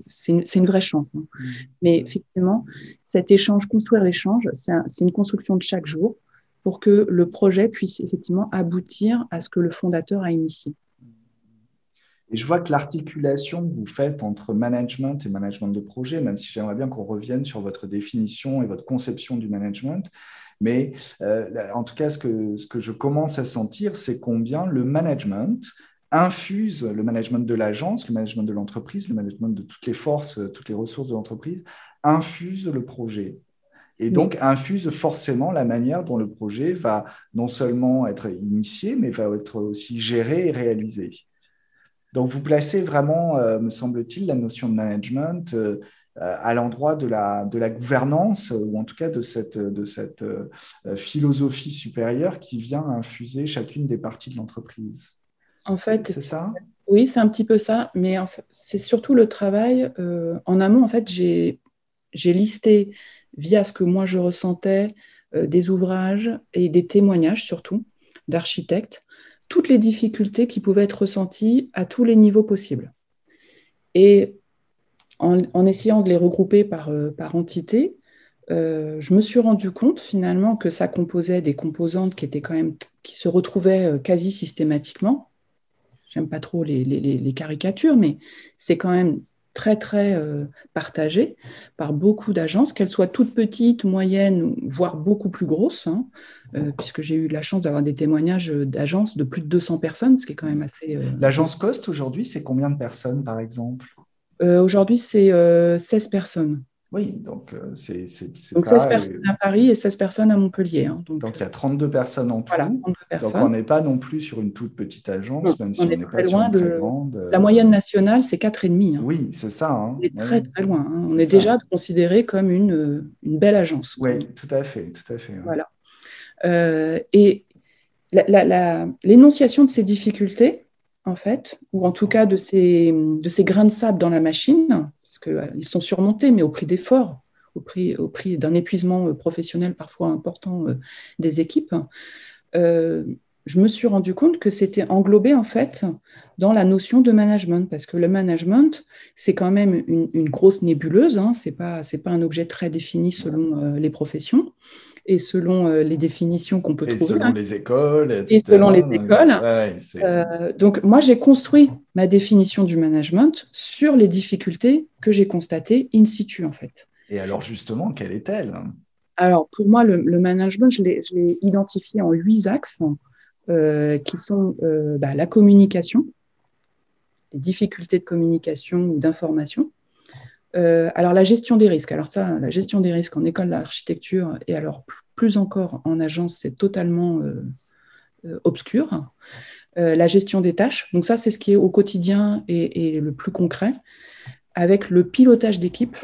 c'est une, vraie chance. Hein. Mmh. Mais effectivement, cet échange, construire l'échange, c'est une construction de chaque jour pour que le projet puisse effectivement aboutir à ce que le fondateur a initié. Et je vois que l'articulation que vous faites entre management et management de projet, même si j'aimerais bien qu'on revienne sur votre définition et votre conception du management, mais euh, en tout cas, ce que, ce que je commence à sentir, c'est combien le management infuse le management de l'agence, le management de l'entreprise, le management de toutes les forces, toutes les ressources de l'entreprise, infuse le projet. Et donc, infuse forcément la manière dont le projet va non seulement être initié, mais va être aussi géré et réalisé. Donc, vous placez vraiment, euh, me semble-t-il, la notion de management euh, à l'endroit de la, de la gouvernance, ou en tout cas de cette, de cette euh, philosophie supérieure qui vient infuser chacune des parties de l'entreprise. En fait, c'est ça? Oui, c'est un petit peu ça, mais c'est surtout le travail euh, en amont. En fait, j'ai listé via ce que moi je ressentais euh, des ouvrages et des témoignages surtout d'architectes toutes les difficultés qui pouvaient être ressenties à tous les niveaux possibles. Et en, essayant de les regrouper par, euh, par entité, je me suis rendu compte finalement que ça composait des composantes qui étaient quand même qui se retrouvaient quasi systématiquement j'aime pas trop les, caricatures, mais c'est quand même très très euh, partagé par beaucoup d'agences, qu'elles soient toutes petites, moyennes, voire beaucoup plus grosses, hein, euh, puisque j'ai eu la chance d'avoir des témoignages d'agences de plus de 200 personnes, ce qui est quand même assez... Euh, L'agence Cost, aujourd'hui, c'est combien de personnes, par exemple? Aujourd'hui, c'est 16 personnes. Oui, donc euh, c'est. Donc 16 personnes à Paris et 16 personnes à Montpellier. Hein, donc, il y a 32 personnes en tout. Donc on n'est pas non plus sur une toute petite agence, même si on n'est pas loin sur une très grande. La moyenne nationale, c'est 4,5. Hein. Oui, c'est ça. Hein. On est très très loin. Hein. On est, déjà considéré comme une, une, belle agence. Oui, tout à fait. Tout à fait Voilà. Euh, et l'énonciation de ces difficultés, en fait, ou en tout cas de ces, de ces grains de sable dans la machine, parce qu'ils euh, sont surmontés, mais au prix d'efforts, au prix, au prix d'un épuisement euh, professionnel parfois important euh, des équipes, je me suis rendu compte que c'était englobé en fait dans la notion de management, parce que le management, c'est quand même une, grosse nébuleuse, hein, ce n'est pas, pas un objet très défini selon les professions et selon euh, les définitions qu'on peut trouver. Selon les écoles. Etc. Et selon les écoles. Euh, donc, moi, j'ai construit ma définition du management sur les difficultés que j'ai constatées in situ, en fait. Et alors, justement, quelle est-elle? Alors, pour moi, le, management, je l'ai identifié en huit axes euh, qui sont bah, la communication, les difficultés de communication ou d'information, alors la gestion des risques, alors ça, la gestion des risques en école d'architecture et alors plus encore en agence, c'est totalement obscur. la gestion des tâches, donc ça c'est ce qui est au quotidien et, et le plus concret, avec le pilotage d'équipe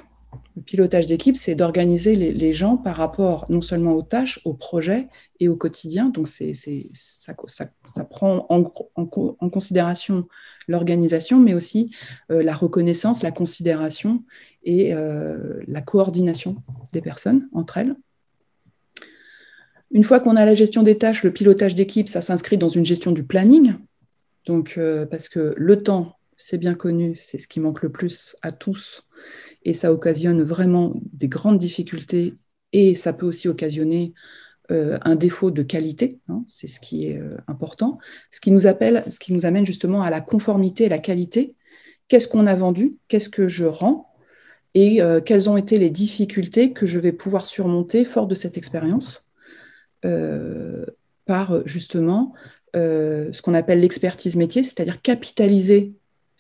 le pilotage d'équipe, c'est d'organiser les, gens par rapport non seulement aux tâches, aux projets et au quotidien. Donc, c'est, ça, prend en, considération l'organisation, mais aussi euh, la reconnaissance, la considération et euh, la coordination des personnes entre elles. Une fois qu'on a la gestion des tâches, le pilotage d'équipe, ça s'inscrit dans une gestion du planning. Donc, euh, parce que le temps, c'est bien connu, c'est ce qui manque le plus à tous et ça occasionne vraiment des grandes difficultés et ça peut aussi occasionner euh, un défaut de qualité, hein, c'est ce qui est euh, important, ce qui, nous appelle, ce qui nous amène justement à la conformité et la qualité. Qu'est-ce qu'on a vendu? Qu'est-ce que je rends? Et euh, quelles ont été les difficultés que je vais pouvoir surmonter fort de cette expérience par justement ce qu'on appelle l'expertise métier, c'est-à-dire capitaliser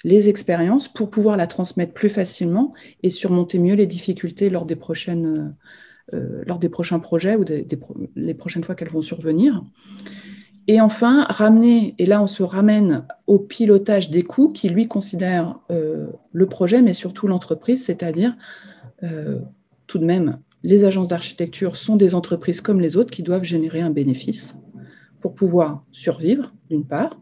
les expériences pour pouvoir la transmettre plus facilement et surmonter mieux les difficultés lors des, prochaines, euh, euh, lors des prochains projets ou des, les prochaines fois qu'elles vont survenir. Et enfin, ramener, et là on se ramène au pilotage des coûts qui lui considère euh, le projet, mais surtout l'entreprise, c'est-à-dire tout de même, les agences d'architecture sont des entreprises comme les autres qui doivent générer un bénéfice pour pouvoir survivre, d'une part,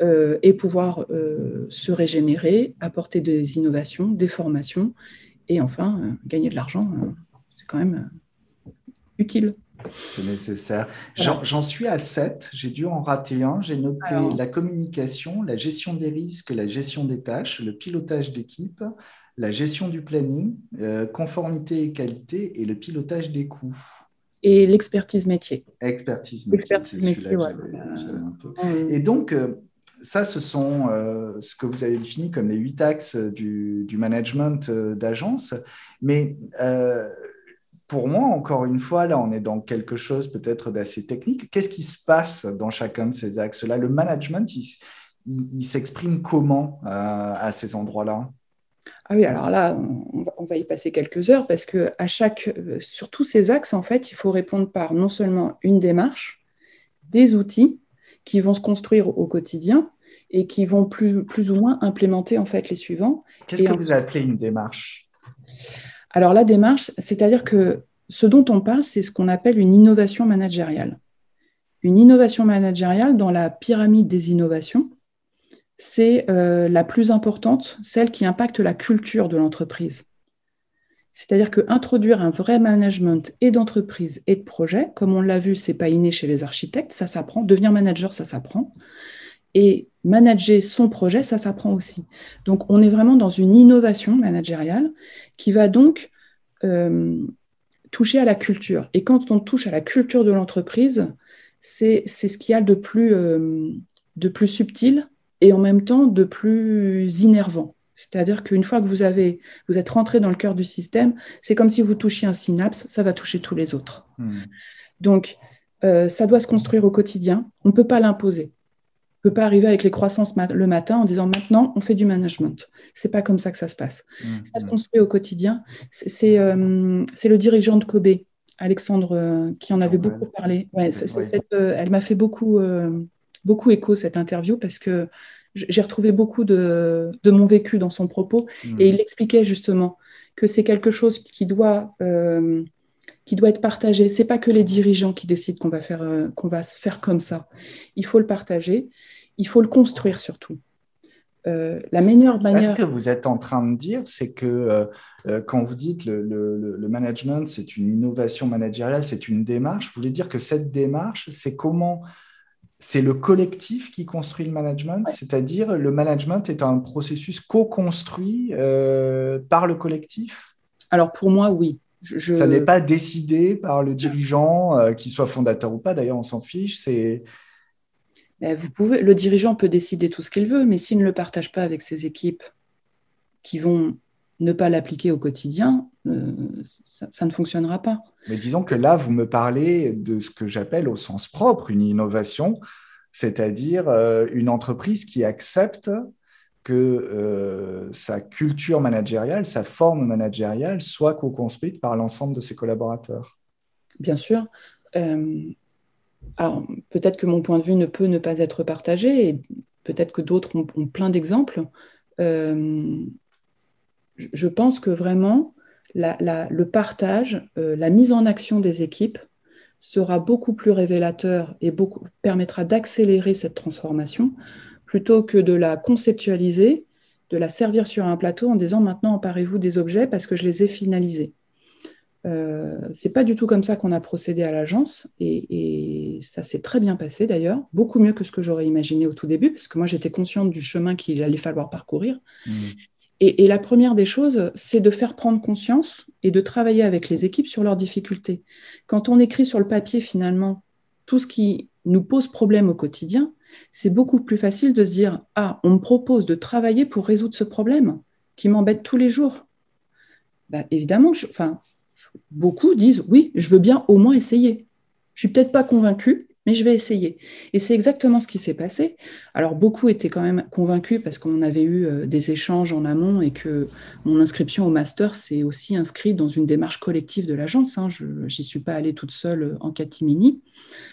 euh, et pouvoir euh, se régénérer, apporter des innovations, des formations et enfin euh, gagner de l'argent. c'est quand même utile. C'est nécessaire. J'en suis à 7, j'ai dû en rater un. J'ai noté la communication, la gestion des risques, la gestion des tâches, le pilotage d'équipe, la gestion du planning, conformité et qualité et le pilotage des coûts et l'expertise métier. Expertise métier, c'est celui-là un peu. Et donc, ça, ce sont euh, ce que vous avez défini comme les huit axes du, management euh, d'agence. Mais euh, pour moi, encore une fois, là, on est dans quelque chose peut-être d'assez technique. Qu'est-ce qui se passe dans chacun de ces axes-là? Le management, il, s'exprime comment à ces endroits-là? Ah oui, alors là, on va, y passer quelques heures parce que à chaque, sur tous ces axes, en fait, il faut répondre par non seulement une démarche, des outils qui vont se construire au quotidien et qui vont plus, plus ou moins implémenter en fait les suivants. Qu'est-ce que vous appelez une démarche? Alors la démarche, c'est-à-dire que ce dont on parle, c'est ce qu'on appelle une innovation managériale. Une innovation managériale dans la pyramide des innovations, c'est euh, la plus importante, celle qui impacte la culture de l'entreprise. C'est-à-dire qu'introduire un vrai management et d'entreprise et de projet, comme on l'a vu, c'est pas inné chez les architectes, ça s'apprend. Devenir manager, ça s'apprend. Et manager son projet, ça s'apprend aussi. Donc, on est vraiment dans une innovation managériale qui va donc euh, toucher à la culture. Et quand on touche à la culture de l'entreprise, c'est ce qu'il y a de plus, euh, de plus subtil et en même temps de plus innervant. C'est-à-dire qu'une fois que vous, avez, vous êtes rentré dans le cœur du système, c'est comme si vous touchiez un synapse, ça va toucher tous les autres. Hmm. Donc, euh, ça doit se construire au quotidien. On ne peut pas l'imposer peut pas arriver avec les croissances le matin en disant maintenant on fait du management. C'est pas comme ça que ça se passe. Mmh, ça se construit au quotidien. C'est euh, le dirigeant de Kobe, Alexandre, euh, qui en avait beaucoup parlé. Ouais, elle m'a fait beaucoup, beaucoup écho cette interview parce que j'ai retrouvé beaucoup de, de, mon vécu dans son propos mmh. et il expliquait justement que c'est quelque chose qui doit qui doit être partagé. C'est pas que les dirigeants qui décident qu'on va faire qu'on va se faire comme ça. Il faut le partager il faut le construire surtout. Euh, la meilleure manière. Ce que vous êtes en train de dire, c'est que euh, euh, quand vous dites le, le, management, c'est une innovation managériale, c'est une démarche, vous voulez dire que cette démarche, c'est comment c'est le collectif qui construit le management, c'est-à-dire le management est un processus co-construit par le collectif? Alors pour moi, oui. Ça n'est pas décidé par le dirigeant, qu'il soit fondateur ou pas, d'ailleurs on s'en fiche, c'est vous pouvez, le dirigeant peut décider tout ce qu'il veut, mais s'il ne le partage pas avec ses équipes qui vont ne pas l'appliquer au quotidien, euh, ça, ne fonctionnera pas. Mais disons que là, vous me parlez de ce que j'appelle au sens propre une innovation, c'est-à-dire euh, une entreprise qui accepte que sa culture managériale, sa forme managériale soit co-construite par l'ensemble de ses collaborateurs. Bien sûr. alors, peut-être que mon point de vue ne peut ne pas être partagé et peut-être que d'autres ont, plein d'exemples. je pense que vraiment, le partage, la mise en action des équipes sera beaucoup plus révélateur et permettra d'accélérer cette transformation plutôt que de la conceptualiser, de la servir sur un plateau en disant maintenant emparez-vous des objets parce que je les ai finalisés. Euh, c'est pas du tout comme ça qu'on a procédé à l'agence et, ça s'est très bien passé d'ailleurs, beaucoup mieux que ce que j'aurais imaginé au tout début parce que moi j'étais consciente du chemin qu'il allait falloir parcourir. Mmh. Et, la première des choses, c'est de faire prendre conscience et de travailler avec les équipes sur leurs difficultés. Quand on écrit sur le papier, finalement, tout ce qui nous pose problème au quotidien, c'est beaucoup plus facile de se dire Ah, on me propose de travailler pour résoudre ce problème qui m'embête tous les jours. Bah, évidemment, beaucoup disent Oui, je veux bien au moins essayer. Je suis peut-être pas convaincu, mais je vais essayer. Et c'est exactement ce qui s'est passé. Alors, beaucoup étaient quand même convaincus parce qu'on avait eu euh, des échanges en amont et que mon inscription au master s'est aussi inscrite dans une démarche collective de l'agence. Hein. Je n'y suis pas allée toute seule euh, en catimini.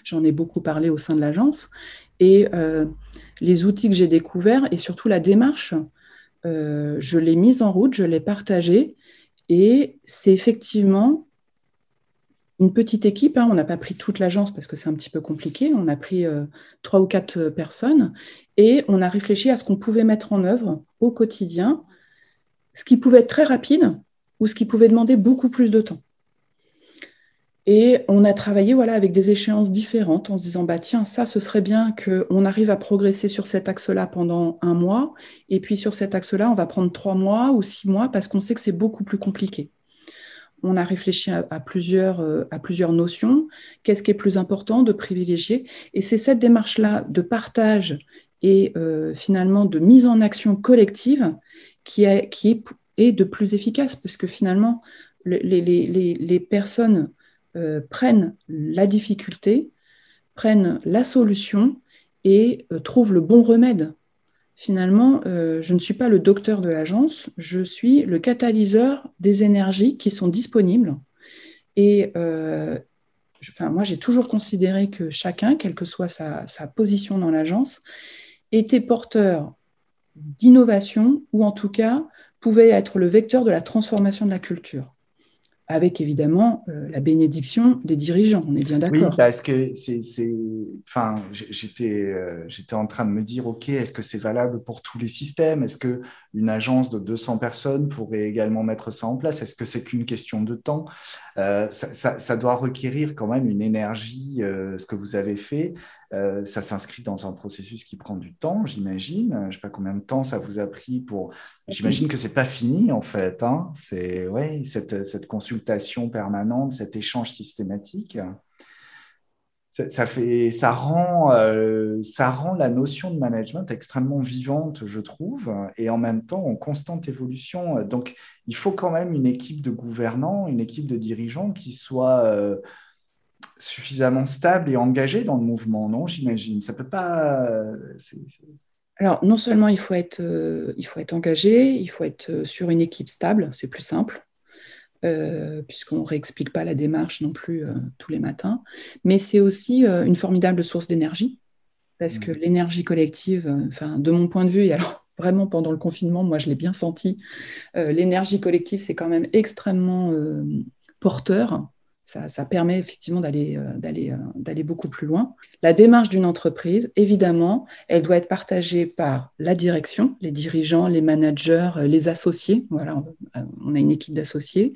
J'en ai beaucoup parlé au sein de l'agence. Et euh, les outils que j'ai découverts et surtout la démarche, je l'ai mise en route, je l'ai partagée. Et c'est effectivement une petite équipe. Hein. on n'a pas pris toute l'agence parce que c'est un petit peu compliqué. On a pris euh, trois ou quatre euh, personnes et on a réfléchi à ce qu'on pouvait mettre en œuvre au quotidien, ce qui pouvait être très rapide ou ce qui pouvait demander beaucoup plus de temps. Et on a travaillé voilà, avec des échéances différentes en se disant bah, tiens, ça, ce serait bien qu'on arrive à progresser sur cet axe-là pendant un mois, et puis sur cet axe-là, on va prendre trois mois ou six mois parce qu'on sait que c'est beaucoup plus compliqué on a réfléchi à, plusieurs, euh, à plusieurs notions. Qu'est-ce qui est plus important de privilégier? Et c'est cette démarche-là de partage et euh, finalement de mise en action collective qui, est, qui est, de plus efficace, parce que finalement, les, personnes euh, prennent la difficulté, prennent la solution et trouvent le bon remède finalement, euh, je ne suis pas le docteur de l'agence, je suis le catalyseur des énergies qui sont disponibles. Et euh, moi, j'ai toujours considéré que chacun, quelle que soit sa position dans l'agence, était porteur d'innovation ou en tout cas pouvait être le vecteur de la transformation de la culture avec évidemment euh, la bénédiction des dirigeants, on est bien d'accord. Oui, parce que c'est, enfin, j'étais, euh, j'étais en train de me dire, ok, est-ce que c'est valable pour tous les systèmes? Est-ce que une agence de 200 personnes pourrait également mettre ça en place? Est-ce que c'est qu'une question de temps? Euh, ça, doit requérir quand même une énergie, ce que vous avez fait. Ça s'inscrit dans un processus qui prend du temps, j'imagine. Je ne sais pas combien de temps ça vous a pris pour. J'imagine que c'est pas fini en fait. Hein. C'est ouais, cette, cette consultation permanente, cet échange systématique ça, fait, ça, rend, euh, ça rend la notion de management extrêmement vivante, je trouve, et en même temps en constante évolution. Donc, il faut quand même une équipe de gouvernants, une équipe de dirigeants qui soit euh, suffisamment stable et engagée dans le mouvement, non J'imagine. Ça peut pas. Alors, non seulement il faut être, euh, il faut être engagé, il faut être sur une équipe stable, c'est plus simple. Euh, puisqu'on ne réexplique pas la démarche non plus euh, tous les matins. Mais c'est aussi euh, une formidable source d'énergie, parce que mmh. l'énergie collective, enfin, de mon point de vue, et alors vraiment pendant le confinement, moi je l'ai bien senti, l'énergie collective, c'est quand même extrêmement porteur ça, permet effectivement d'aller euh, euh, d'aller beaucoup plus loin. La démarche d'une entreprise, évidemment, elle doit être partagée par la direction, les dirigeants, les managers, euh, les associés. Voilà, on a une équipe d'associés.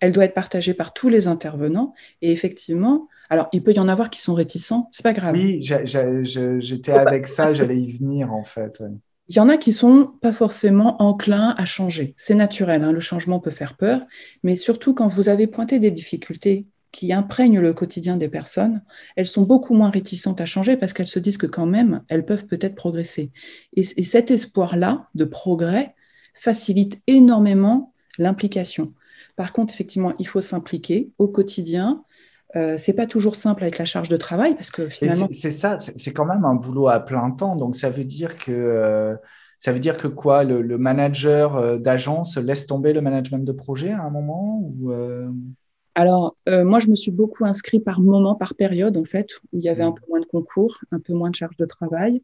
Elle doit être partagée par tous les intervenants. Et effectivement, alors il peut y en avoir qui sont réticents, c'est pas grave. Oui, j'étais avec ça, j'allais y venir en fait. Il y en a qui sont pas forcément enclins à changer. C'est naturel, hein, le changement peut faire peur, mais surtout quand vous avez pointé des difficultés qui imprègnent le quotidien des personnes, elles sont beaucoup moins réticentes à changer parce qu'elles se disent que quand même, elles peuvent peut-être progresser. Et, et cet espoir-là de progrès facilite énormément l'implication. Par contre, effectivement, il faut s'impliquer au quotidien, euh, c'est pas toujours simple avec la charge de travail parce que finalement. C'est ça, c'est quand même un boulot à plein temps. Donc ça veut dire que euh, Ça veut dire que quoi, le, manager d'agence laisse tomber le management de projet à un moment ou alors, moi, je me suis beaucoup inscrit par moment, par période, en fait, où il y avait un mmh. peu moins de concours, un peu moins de charge de travail.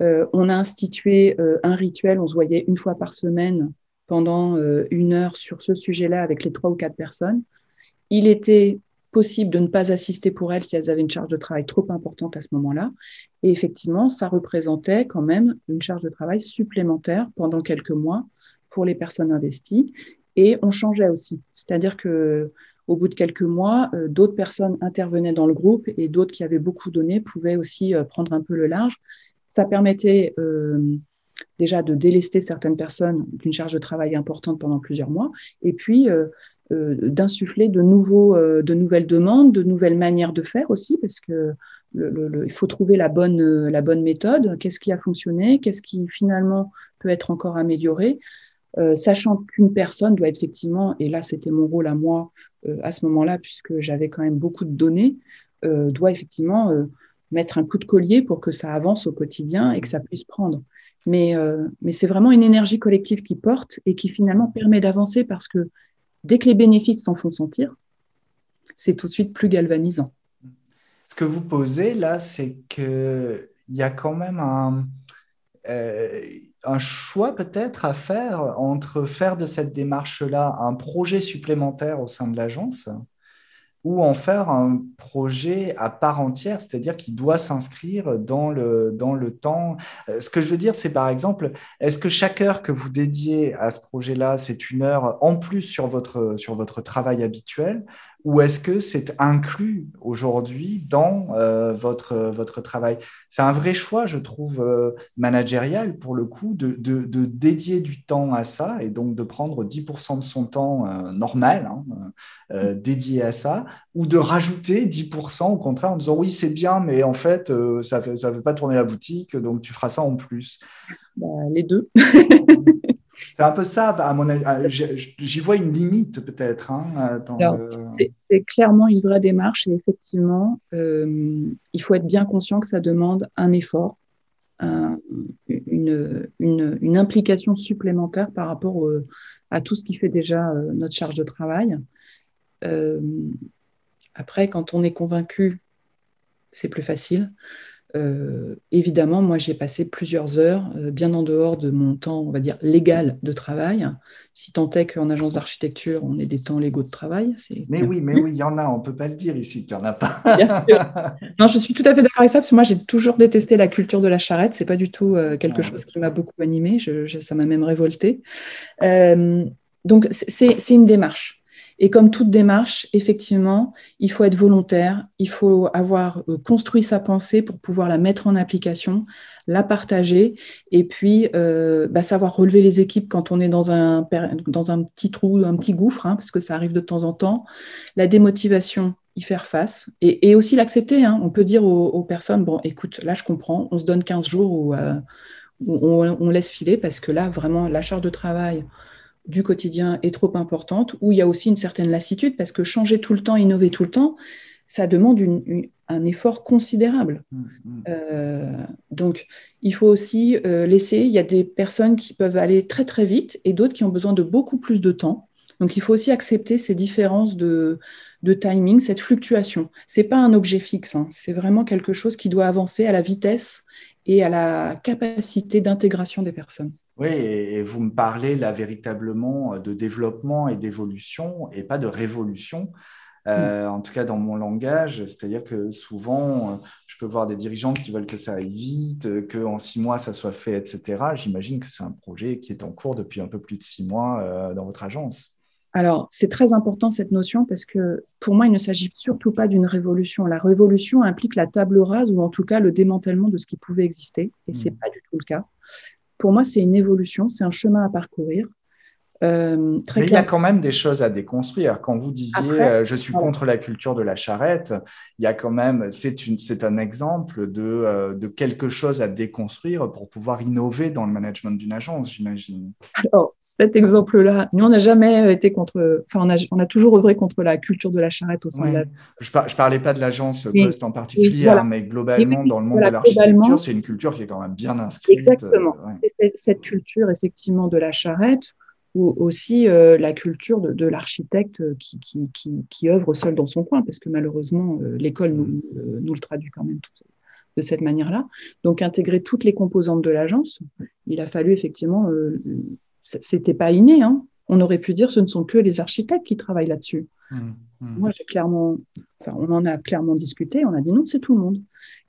on a institué un rituel, on se voyait une fois par semaine pendant une heure sur ce sujet-là avec les trois ou quatre personnes. Il était possible de ne pas assister pour elles si elles avaient une charge de travail trop importante à ce moment-là. Et effectivement, ça représentait quand même une charge de travail supplémentaire pendant quelques mois pour les personnes investies. Et on changeait aussi. C'est-à-dire que au bout de quelques mois, euh, d'autres personnes intervenaient dans le groupe et d'autres qui avaient beaucoup donné pouvaient aussi euh, prendre un peu le large. Ça permettait euh, déjà de délester certaines personnes d'une charge de travail importante pendant plusieurs mois et puis d'insuffler de, nouveaux, euh, de nouvelles demandes, de nouvelles manières de faire aussi, parce que il faut trouver la bonne, euh, la bonne méthode. Qu'est-ce qui a fonctionné? Qu'est-ce qui finalement peut être encore amélioré? Sachant qu'une personne doit effectivement, et là c'était mon rôle à moi à ce moment-là, puisque j'avais quand même beaucoup de données, doit effectivement mettre un coup de collier pour que ça avance au quotidien et que ça puisse prendre. Mais, mais c'est vraiment une énergie collective qui porte et qui finalement permet d'avancer parce que Dès que les bénéfices s'en font sentir, c'est tout de suite plus galvanisant. Ce que vous posez là, c'est qu'il y a quand même un, euh, un choix peut-être à faire entre faire de cette démarche-là un projet supplémentaire au sein de l'agence ou en faire un projet à part entière, c'est-à-dire qui doit s'inscrire dans le, temps. Euh, ce que je veux dire, c'est par exemple, est-ce que chaque heure que vous dédiez à ce projet-là, c'est une heure en plus sur votre travail habituel ou est-ce que c'est inclus aujourd'hui dans euh, votre, votre travail? C'est un vrai choix, je trouve, euh, managérial pour le coup, de, de, de, dédier du temps à ça et donc de prendre 10% de son temps euh, normal hein, dédié à ça, ou de rajouter 10% au contraire en disant oui, c'est bien, mais en fait, ça ne ça veut pas tourner la boutique, donc tu feras ça en plus. Bah, les deux. C'est un peu ça, à mon J'y vois une limite peut-être. Hein, c'est clairement une vraie démarche et effectivement, euh, il faut être bien conscient que ça demande un effort, une, une, implication supplémentaire par rapport à tout ce qui fait déjà euh, notre charge de travail. Euh, après, quand on est convaincu, c'est plus facile. Euh, évidemment, moi, j'ai passé plusieurs heures, euh, bien en dehors de mon temps, on va dire, légal de travail. Si tant est qu'en agence d'architecture, on ait des temps légaux de travail. Mais oui, mais oui, il y en a, on ne peut pas le dire ici qu'il n'y en a pas. non, je suis tout à fait d'accord avec ça, parce que moi, j'ai toujours détesté la culture de la charrette. Ce n'est pas du tout euh, quelque chose qui m'a beaucoup animé, ça m'a même révolté. donc, c'est une démarche. Et comme toute démarche, effectivement, il faut être volontaire, il faut avoir euh, construit sa pensée pour pouvoir la mettre en application, la partager, et puis euh, bah, savoir relever les équipes quand on est dans un, dans un petit trou, un petit gouffre, hein, parce que ça arrive de temps en temps. La démotivation, y faire face, et, aussi l'accepter. Hein. On peut dire aux, personnes, bon, écoute, là je comprends, on se donne 15 jours où, euh, on, on laisse filer, parce que là, vraiment, la charge de travail, du quotidien est trop importante, où il y a aussi une certaine lassitude, parce que changer tout le temps, innover tout le temps, ça demande un effort considérable. Mmh, mmh. Euh, donc, il faut aussi euh, laisser, il y a des personnes qui peuvent aller très très vite et d'autres qui ont besoin de beaucoup plus de temps. Donc, il faut aussi accepter ces différences de, timing, cette fluctuation. Ce n'est pas un objet fixe, hein. c'est vraiment quelque chose qui doit avancer à la vitesse et à la capacité d'intégration des personnes. Oui, et vous me parlez là véritablement de développement et d'évolution et pas de révolution. Euh. En tout cas, dans mon langage, c'est-à-dire que souvent, euh, je peux voir des dirigeants qui veulent que ça aille vite, qu'en six mois, ça soit fait, etc. J'imagine que c'est un projet qui est en cours depuis un peu plus de six mois euh, dans votre agence. Alors, c'est très important cette notion parce que pour moi, il ne s'agit surtout pas d'une révolution. La révolution implique la table rase ou en tout cas le démantèlement de ce qui pouvait exister, et ce n'est mm. pas du tout le cas pour moi, c'est une évolution, c'est un chemin à parcourir. Euh, Mais il y a quand même des choses à déconstruire. Quand vous disiez euh, je suis contre la culture de la charrette, il y a quand même, c'est un exemple de, euh, de, quelque chose à déconstruire pour pouvoir innover dans le management d'une agence, j'imagine. Alors, cet exemple-là, nous, on n'a jamais été contre, enfin, on a, on a, toujours œuvré contre la culture de la charrette au sein de la. Je ne parlais pas de l'agence Post en particulier, hein, mais globalement, dans le monde de l'architecture, c'est une culture qui est quand même bien inscrite. Exactement. cette culture, effectivement, de la charrette ou aussi euh, la culture de, l'architecte qui, qui, qui, œuvre seul dans son coin, parce que malheureusement, euh, l'école nous, euh, nous, le traduit quand même de cette manière-là. Donc, intégrer toutes les composantes de l'agence, il a fallu effectivement, c'était pas inné, hein. on aurait pu dire ce ne sont que les architectes qui travaillent là-dessus. Mmh, mmh. Moi, j'ai clairement, enfin, on en a clairement discuté, on a dit non, c'est tout le monde.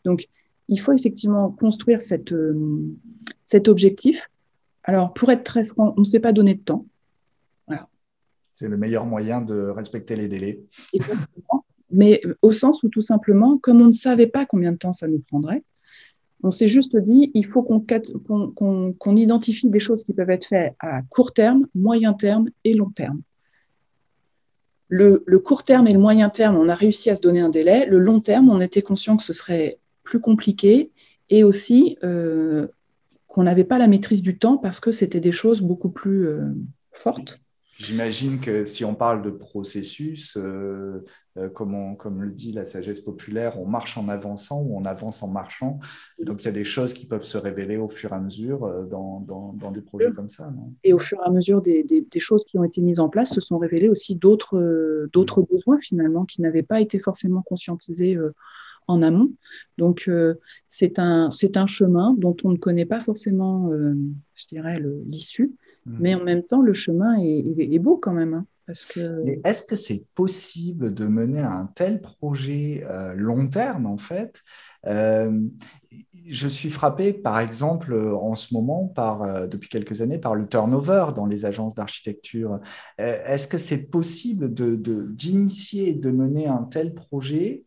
Donc, il faut effectivement construire cette, cet objectif alors, pour être très franc, on ne s'est pas donné de temps. C'est le meilleur moyen de respecter les délais. Exactement. Mais euh, au sens où tout simplement, comme on ne savait pas combien de temps ça nous prendrait, on s'est juste dit, il faut qu'on identifie des choses qui peuvent être faites à court terme, moyen terme et long terme. Le, court terme et le moyen terme, on a réussi à se donner un délai. Le long terme, on était conscient que ce serait plus compliqué et aussi euh, qu'on n'avait pas la maîtrise du temps parce que c'était des choses beaucoup plus euh, fortes. J'imagine que si on parle de processus, euh, euh, comme, comme, le dit la sagesse populaire, on marche en avançant ou on avance en marchant. Donc il y a des choses qui peuvent se révéler au fur et à mesure dans, dans, des projets comme ça. et au fur et à mesure des, des, choses qui ont été mises en place, se sont révélés aussi d'autres d'autres besoins finalement qui n'avaient pas été forcément conscientisés en amont. Donc, euh, c'est un, un chemin dont on ne connaît pas forcément, euh, je dirais, l'issue, mmh. mais en même temps, le chemin est, beau quand même. Hein, que... Est-ce que c'est possible de mener un tel projet euh, long terme, en fait je suis frappé, par exemple, en ce moment, par, depuis quelques années, par le turnover dans les agences d'architecture. Est-ce que c'est possible d'initier de, de mener un tel projet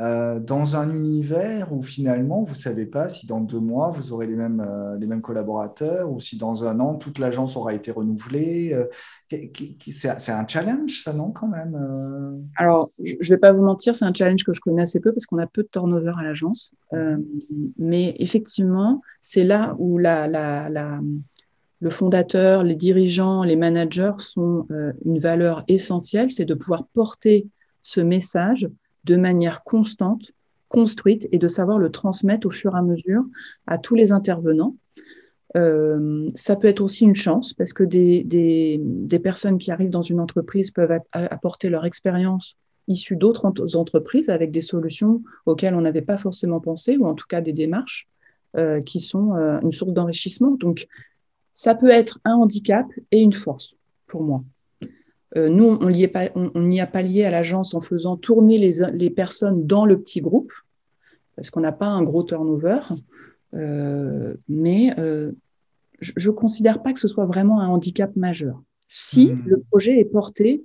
euh, dans un univers où finalement, vous ne savez pas si dans deux mois, vous aurez les mêmes, euh, les mêmes collaborateurs ou si dans un an, toute l'agence aura été renouvelée. Euh, c'est un challenge, ça, non, quand même Alors, je ne vais pas vous mentir, c'est un challenge que je connais assez peu parce qu'on a peu de turnover à l'agence. mais effectivement, c'est là où la, la, la, le fondateur, les dirigeants, les managers sont une valeur essentielle, c'est de pouvoir porter ce message de manière constante, construite et de savoir le transmettre au fur et à mesure à tous les intervenants. Euh, ça peut être aussi une chance parce que des, des, personnes qui arrivent dans une entreprise peuvent apporter leur expérience issue d'autres entreprises avec des solutions auxquelles on n'avait pas forcément pensé ou en tout cas des démarches euh, qui sont euh, une source d'enrichissement. Donc, ça peut être un handicap et une force pour moi. Euh, nous, on n'y a pas lié à l'agence en faisant tourner les, personnes dans le petit groupe, parce qu'on n'a pas un gros turnover. Euh, mais euh, je ne considère pas que ce soit vraiment un handicap majeur. Si hmm. le projet est porté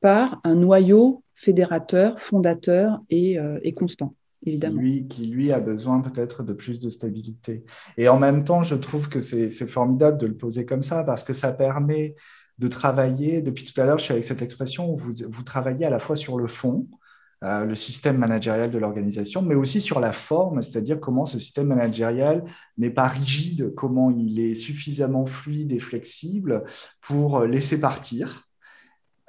par un noyau fédérateur, fondateur et, constant. Évidemment. Lui, qui lui a besoin peut-être de plus de stabilité. Et en même temps, je trouve que c'est formidable de le poser comme ça parce que ça permet de travailler, depuis tout à l'heure, je suis avec cette expression vous, travaillez à la fois sur le fond, euh, le système managérial de l'organisation, mais aussi sur la forme, c'est-à-dire comment ce système managérial n'est pas rigide, comment il est suffisamment fluide et flexible pour laisser partir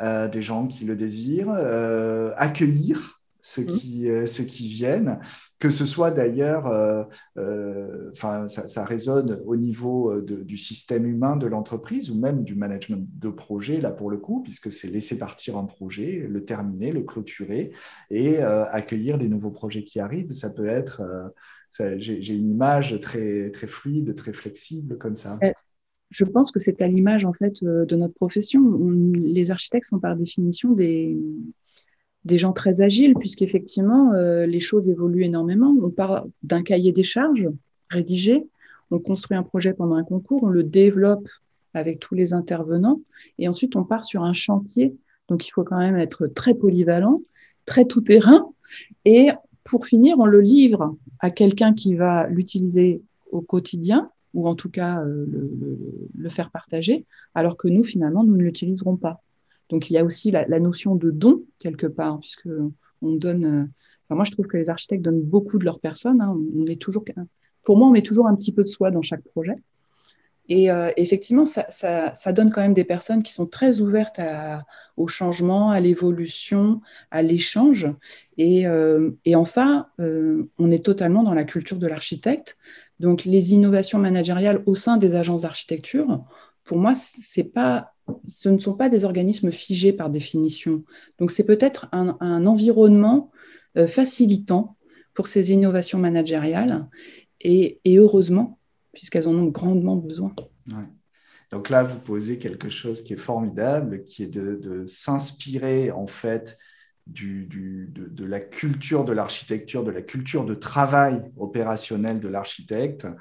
euh, des gens qui le désirent, euh, accueillir ceux mmh. qui, ceux qui viennent, que ce soit d'ailleurs, euh, euh, enfin, ça, résonne au niveau euh, du système humain de l'entreprise ou même du management de projet, là pour le coup, puisque c'est laisser partir un projet, le terminer, le clôturer et accueillir les nouveaux projets qui arrivent. Ça peut être, j'ai une image très, très fluide, très flexible comme ça. Je pense que c'est à l'image en fait de notre profession. les architectes sont par définition des, des gens très agiles, puisqu'effectivement, euh, les choses évoluent énormément. On part d'un cahier des charges rédigé, on construit un projet pendant un concours, on le développe avec tous les intervenants, et ensuite on part sur un chantier. Donc il faut quand même être très polyvalent, très tout-terrain, et pour finir, on le livre à quelqu'un qui va l'utiliser au quotidien, ou en tout cas le, faire partager, alors que nous, finalement, nous ne l'utiliserons pas. Donc il y a aussi la, notion de don, quelque part, puisque on donne... moi, je trouve que les architectes donnent beaucoup de leur personne. Hein. On est toujours, pour moi, on met toujours un petit peu de soi dans chaque projet. Et euh, effectivement, ça, donne quand même des personnes qui sont très ouvertes au changement, à l'évolution, à l'échange. Et, euh, en ça, euh, on est totalement dans la culture de l'architecte. Donc, les innovations managériales au sein des agences d'architecture, pour moi, pas, ce ne sont pas des organismes figés par définition. Donc, c'est peut-être un, environnement facilitant pour ces innovations managériales. et heureusement, puisqu'elles en ont grandement besoin. Donc là, vous posez quelque chose qui est formidable, qui est de, s'inspirer en fait du, de, la culture de l'architecture, de la culture de travail opérationnel de l'architecte euh,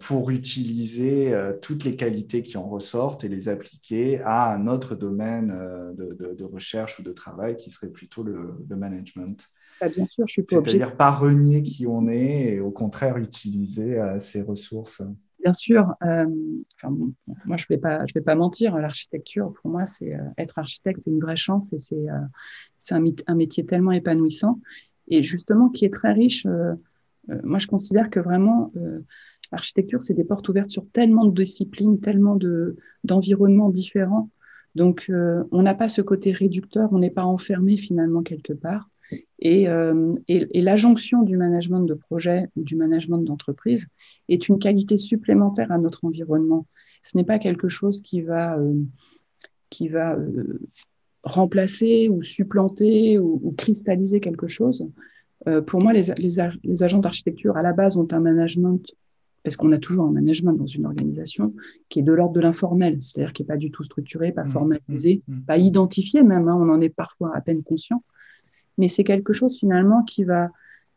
pour utiliser euh, toutes les qualités qui en ressortent et les appliquer à un autre domaine euh, de, recherche ou de travail qui serait plutôt le, management. Ah, bien sûr, je suis pas C'est-à-dire pas renier qui on est et au contraire utiliser ces ressources. Bien sûr, moi je ne vais, pas, je vais pas mentir, l'architecture, pour moi, c'est être architecte, c'est une vraie chance et c'est c'est un, un, métier tellement épanouissant et justement qui est très riche. moi, je considère que vraiment, l'architecture, c'est des portes ouvertes sur tellement de disciplines, tellement d'environnements différents. Donc, on n'a pas ce côté réducteur, on n'est pas enfermé finalement quelque part. Euh, et, la jonction du management de projet ou du management d'entreprise est une qualité supplémentaire à notre environnement. Ce n'est pas quelque chose qui va, euh, qui va euh, remplacer ou supplanter ou, cristalliser quelque chose. pour moi, les, les, agents d'architecture, à la base, ont un management parce qu'on a toujours un management dans une organisation qui est de l'ordre de l'informel, c'est-à-dire qui n'est pas du tout structuré, pas mmh, formalisé, mmh, mmh. pas identifié même, hein, on en est parfois à peine conscient mais c'est quelque chose finalement qui va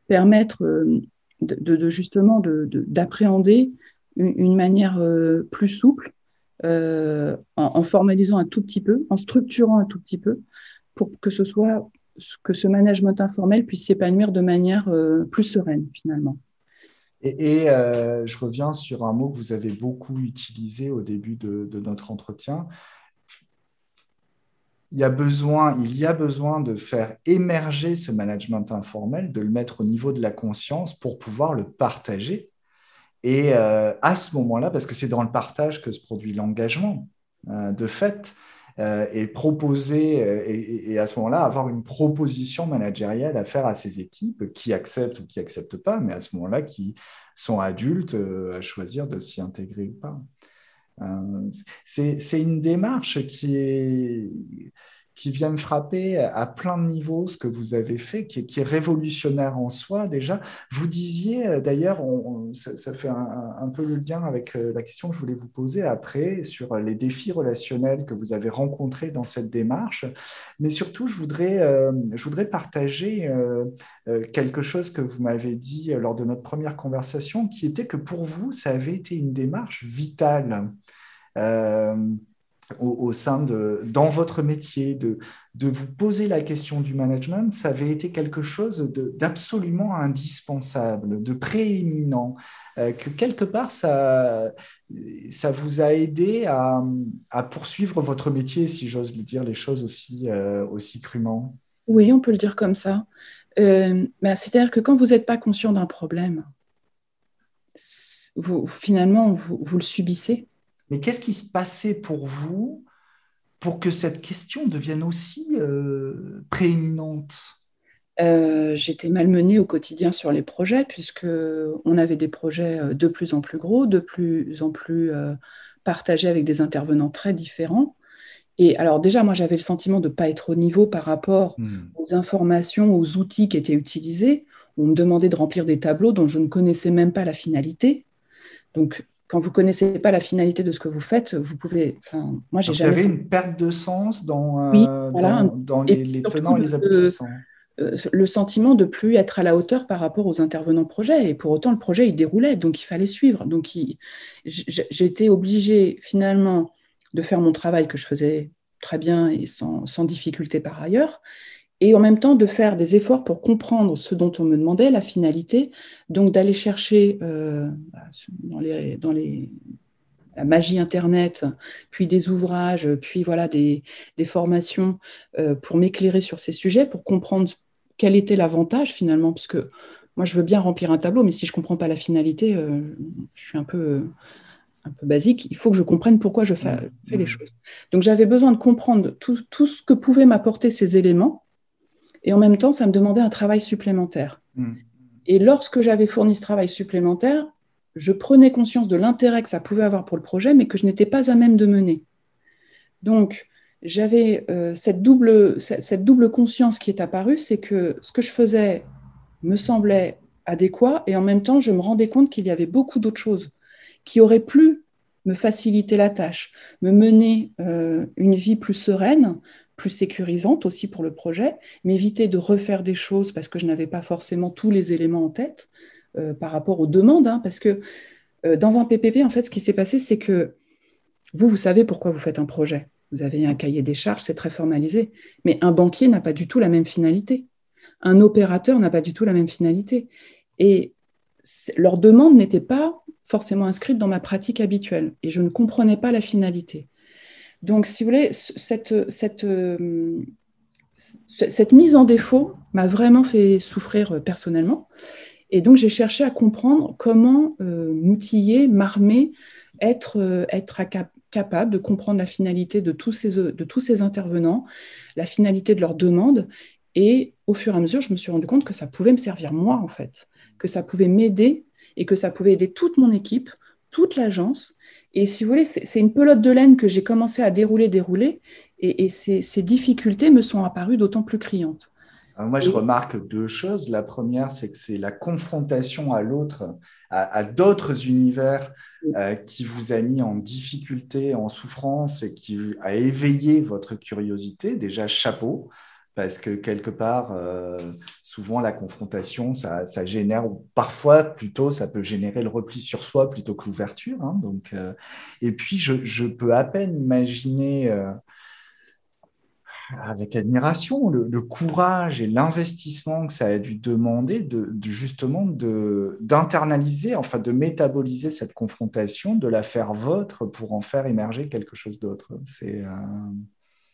permettre euh, de, justement d'appréhender une, manière euh, plus souple, euh, en, formalisant un tout petit peu, en structurant un tout petit peu, pour que ce soit que ce management informel puisse s'épanouir de manière plus sereine finalement. Et, je reviens sur un mot que vous avez beaucoup utilisé au début de notre entretien, il y a besoin, il y a besoin de faire émerger ce management informel, de le mettre au niveau de la conscience pour pouvoir le partager. Et euh, à ce moment-là, parce que c'est dans le partage que se produit l'engagement, euh, de fait, euh, et proposer, et, à ce moment-là, avoir une proposition managériale à faire à ces équipes qui acceptent ou qui n'acceptent pas, mais à ce moment-là, qui sont adultes à choisir de s'y intégrer ou pas. Euh, c'est une démarche qui est qui vient me frapper à plein de niveaux ce que vous avez fait, qui est, révolutionnaire en soi déjà. Vous disiez, euh, d'ailleurs, ça, fait un, peu le lien avec euh, la question que je voulais vous poser après sur les défis relationnels que vous avez rencontrés dans cette démarche. Mais surtout, je voudrais, je voudrais partager quelque chose que vous m'avez dit lors de notre première conversation, qui était que pour vous, ça avait été une démarche vitale. Euh, au, sein de, dans votre métier, de, de vous poser la question du management, ça avait été quelque chose d'absolument indispensable, de prééminent, euh, que quelque part, ça, ça vous a aidé à, à poursuivre votre métier, si j'ose dire les choses aussi, euh, aussi crûment. Oui, on peut le dire comme ça. Ben, c'est-à-dire que quand vous n'êtes pas conscient d'un problème, vous, finalement, vous, vous le subissez. Mais qu'est-ce qui se passait pour vous pour que cette question devienne aussi euh, prééminente? Euh, J'étais malmenée au quotidien sur les projets, puisqu'on avait des projets euh, de plus en plus gros, de plus en plus partagés avec des intervenants très différents. Et alors déjà, moi, j'avais le sentiment de ne pas être au niveau par rapport hmm. aux informations, aux outils qui étaient utilisés. On me demandait de remplir des tableaux dont je ne connaissais même pas la finalité. Donc, quand vous connaissez pas la finalité de ce que vous faites, vous pouvez. Enfin, moi, j'ai jamais. Y avait une perte de sens dans, euh, dans, les, tenants et les aboutissants. Euh, le sentiment de plus être à la hauteur par rapport aux intervenants projet. Et pour autant, le projet, il déroulait, donc il fallait suivre. Donc, j'ai été obligée finalement de faire mon travail que je faisais très bien et sans, sans difficulté par ailleurs. Et en même temps de faire des efforts pour comprendre ce dont on me demandait, la finalité, donc d'aller chercher euh, dans, les, dans les, la magie Internet, puis des ouvrages, puis voilà des, des formations euh, pour m'éclairer sur ces sujets, pour comprendre quel était l'avantage finalement, parce que moi je veux bien remplir un tableau, mais si je ne comprends pas la finalité, euh, je suis un peu un peu basique, il faut que je comprenne pourquoi je fais, fais les choses. Donc j'avais besoin de comprendre tout, tout ce que pouvaient m'apporter ces éléments et en même temps, ça me demandait un travail supplémentaire. Mm. Et lorsque j'avais fourni ce travail supplémentaire, je prenais conscience de l'intérêt que ça pouvait avoir pour le projet, mais que je n'étais pas à même de mener. Donc, j'avais euh, cette, double, cette double conscience qui est apparue, c'est que ce que je faisais me semblait adéquat, et en même temps, je me rendais compte qu'il y avait beaucoup d'autres choses qui auraient pu me faciliter la tâche, me mener euh, une vie plus sereine, plus sécurisante aussi pour le projet, m'éviter de refaire des choses parce que je n'avais pas forcément tous les éléments en tête euh, par rapport aux demandes. Hein, parce que euh, dans un PPP, en fait, ce qui s'est passé, c'est que vous, vous savez pourquoi vous faites un projet. Vous avez un cahier des charges, c'est très formalisé. Mais un banquier n'a pas du tout la même finalité. Un opérateur n'a pas du tout la même finalité. Et leurs demandes n'étaient pas forcément inscrites dans ma pratique habituelle. Et je ne comprenais pas la finalité. Donc, si vous voulez, cette, euh, mise en défaut m'a vraiment fait souffrir euh, personnellement. Et donc, j'ai cherché à comprendre comment euh, m'outiller, m'armer, être, être capable de comprendre la finalité de tous, ces, de tous ces intervenants, la finalité de leurs demandes. Et au fur et à mesure, je me suis rendu compte que ça pouvait me servir moi, en fait, que ça pouvait m'aider et que ça pouvait aider toute mon équipe, toute l'agence, et si vous voulez, c'est une pelote de laine que j'ai commencé à dérouler, dérouler, et, ces, difficultés me sont apparues d'autant plus criantes. moi, je remarque deux choses. La première, c'est que c'est la confrontation à l'autre, à, d'autres univers euh, qui vous a mis en difficulté, en souffrance et qui a éveillé votre curiosité. Déjà, chapeau parce que quelque part, euh, souvent la confrontation, ça, génère, ou parfois plutôt, ça peut générer le repli sur soi plutôt que l'ouverture. Hein. euh, et puis, je, peux à peine imaginer euh, avec admiration le, courage et l'investissement que ça a dû demander de, justement d'internaliser, enfin de métaboliser cette confrontation, de la faire vôtre pour en faire émerger quelque chose d'autre. C'est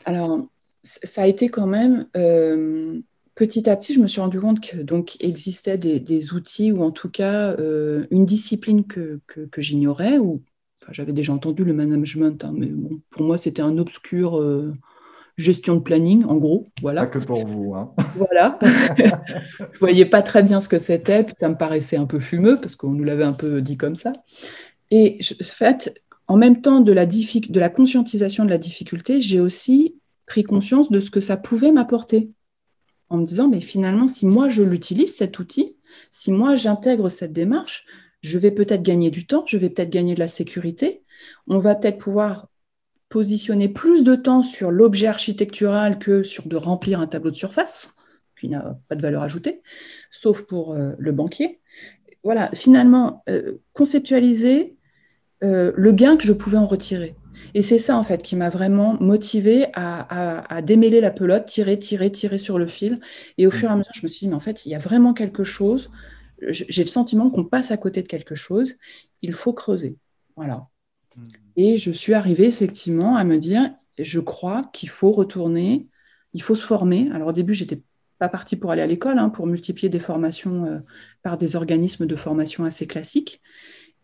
alors ça a été quand même euh, petit à petit, je me suis rendu compte que donc existait des, outils ou en tout cas euh, une discipline que, que, j'ignorais ou enfin, j'avais déjà entendu le management, hein, mais bon, pour moi c'était un obscur euh, gestion de planning en gros, voilà. Pas que pour vous, hein. Voilà. je voyais pas très bien ce que c'était, ça me paraissait un peu fumeux parce qu'on nous l'avait un peu dit comme ça. Et en fait, en même temps de la, de la conscientisation de la difficulté, j'ai aussi pris conscience de ce que ça pouvait m'apporter. En me disant, mais finalement, si moi je l'utilise, cet outil, si moi j'intègre cette démarche, je vais peut-être gagner du temps, je vais peut-être gagner de la sécurité, on va peut-être pouvoir positionner plus de temps sur l'objet architectural que sur de remplir un tableau de surface, qui n'a pas de valeur ajoutée, sauf pour euh, le banquier. Voilà, finalement, euh, conceptualiser euh, le gain que je pouvais en retirer. Et c'est ça, en fait, qui m'a vraiment motivée à, démêler la pelote, tirer, tirer, tirer sur le fil. Et au fur et à mm. mesure, je me suis dit, mais en fait, il y a vraiment quelque chose. J'ai le sentiment qu'on passe à côté de quelque chose. Il faut creuser. Voilà. Mm. Et je suis arrivée, effectivement, à me dire, je crois qu'il faut retourner, il faut se former. Alors, au début, j'étais pas partie pour aller à l'école, hein, pour multiplier des formations euh, par des organismes de formation assez classiques.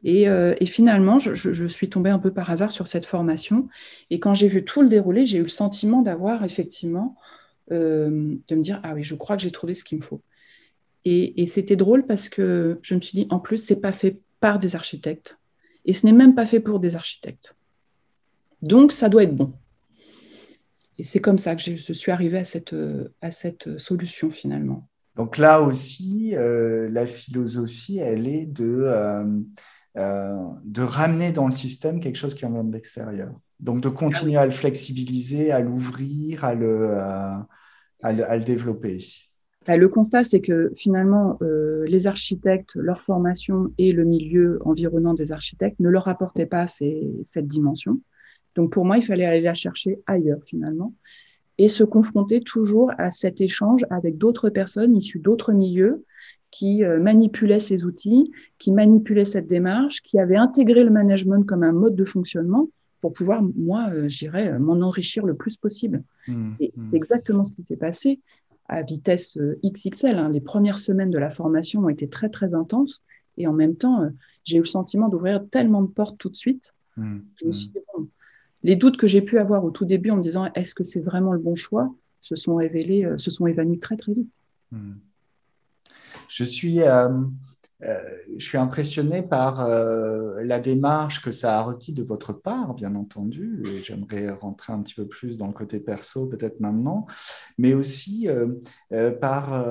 Euh, et, finalement, je, suis tombée un peu par hasard sur cette formation. Et quand j'ai vu tout le déroulé, j'ai eu le sentiment d'avoir effectivement, euh, de me dire, ah oui, je crois que j'ai trouvé ce qu'il me faut. Et, c'était drôle parce que je me suis dit, en plus, c'est pas fait par des architectes. Et ce n'est même pas fait pour des architectes. Donc, ça doit être bon. Et c'est comme ça que je suis arrivée à cette, à cette solution finalement. Donc là aussi, euh, la philosophie, elle est de euh, de ramener dans le système quelque chose qui vient de l'extérieur. Donc de continuer ah à le flexibiliser, à l'ouvrir, à le, à, le, développer. Bah, le constat, c'est que finalement, euh, les architectes, leur formation et le milieu environnant des architectes ne leur apportaient pas cette dimension. Donc pour moi, il fallait aller la chercher ailleurs finalement. et se confronter toujours à cet échange avec d'autres personnes issues d'autres milieux qui euh, manipulaient ces outils, qui manipulaient cette démarche, qui avaient intégré le management comme un mode de fonctionnement pour pouvoir, moi, euh, j'irais, euh, m'en enrichir le plus possible. Mmh, et mmh. c'est exactement ce qui s'est passé à vitesse XXL. Hein. Les premières semaines de la formation ont été très, très intenses. Et en même temps, j'ai eu le sentiment d'ouvrir tellement de portes tout de suite. Mmh, je me suis dit, bon, les doutes que j'ai pu avoir au tout début en me disant est-ce que c'est vraiment le bon choix se sont révélés, se sont évanouis très très vite. Je suis, euh, euh, je suis impressionné par euh, la démarche que ça a requis de votre part, bien entendu, et j'aimerais rentrer un petit peu plus dans le côté perso peut-être maintenant, mais aussi euh, par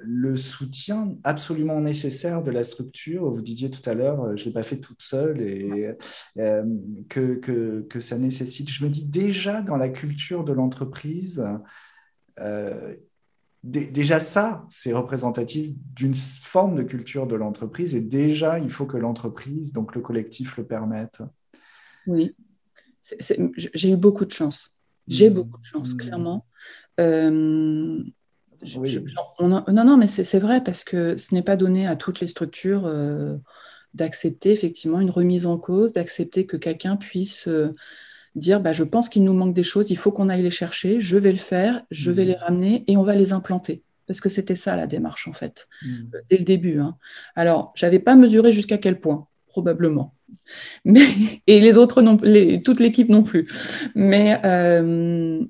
le soutien absolument nécessaire de la structure. Vous disiez tout à l'heure, je ne l'ai pas fait toute seule et que, que, ça nécessite. Je me dis déjà dans la culture de l'entreprise, déjà ça, c'est représentatif d'une forme de culture de l'entreprise et déjà, il faut que l'entreprise, donc le collectif, le permette. Oui, j'ai eu beaucoup de chance. J'ai mmh. beaucoup de chance, mmh. clairement. Euh, non, non, mais c'est vrai parce que ce n'est pas donné à toutes les structures euh, d'accepter effectivement une remise en cause, d'accepter que quelqu'un puisse euh, dire bah, je pense qu'il nous manque des choses, il faut qu'on aille les chercher, je vais le faire, je vais mmh. les ramener et on va les implanter. Parce que c'était ça la démarche en fait, mmh. euh, dès le début. Hein. Alors, je n'avais pas mesuré jusqu'à quel point, probablement. Mais, et les autres, non, les, toute l'équipe non plus. Mais euh,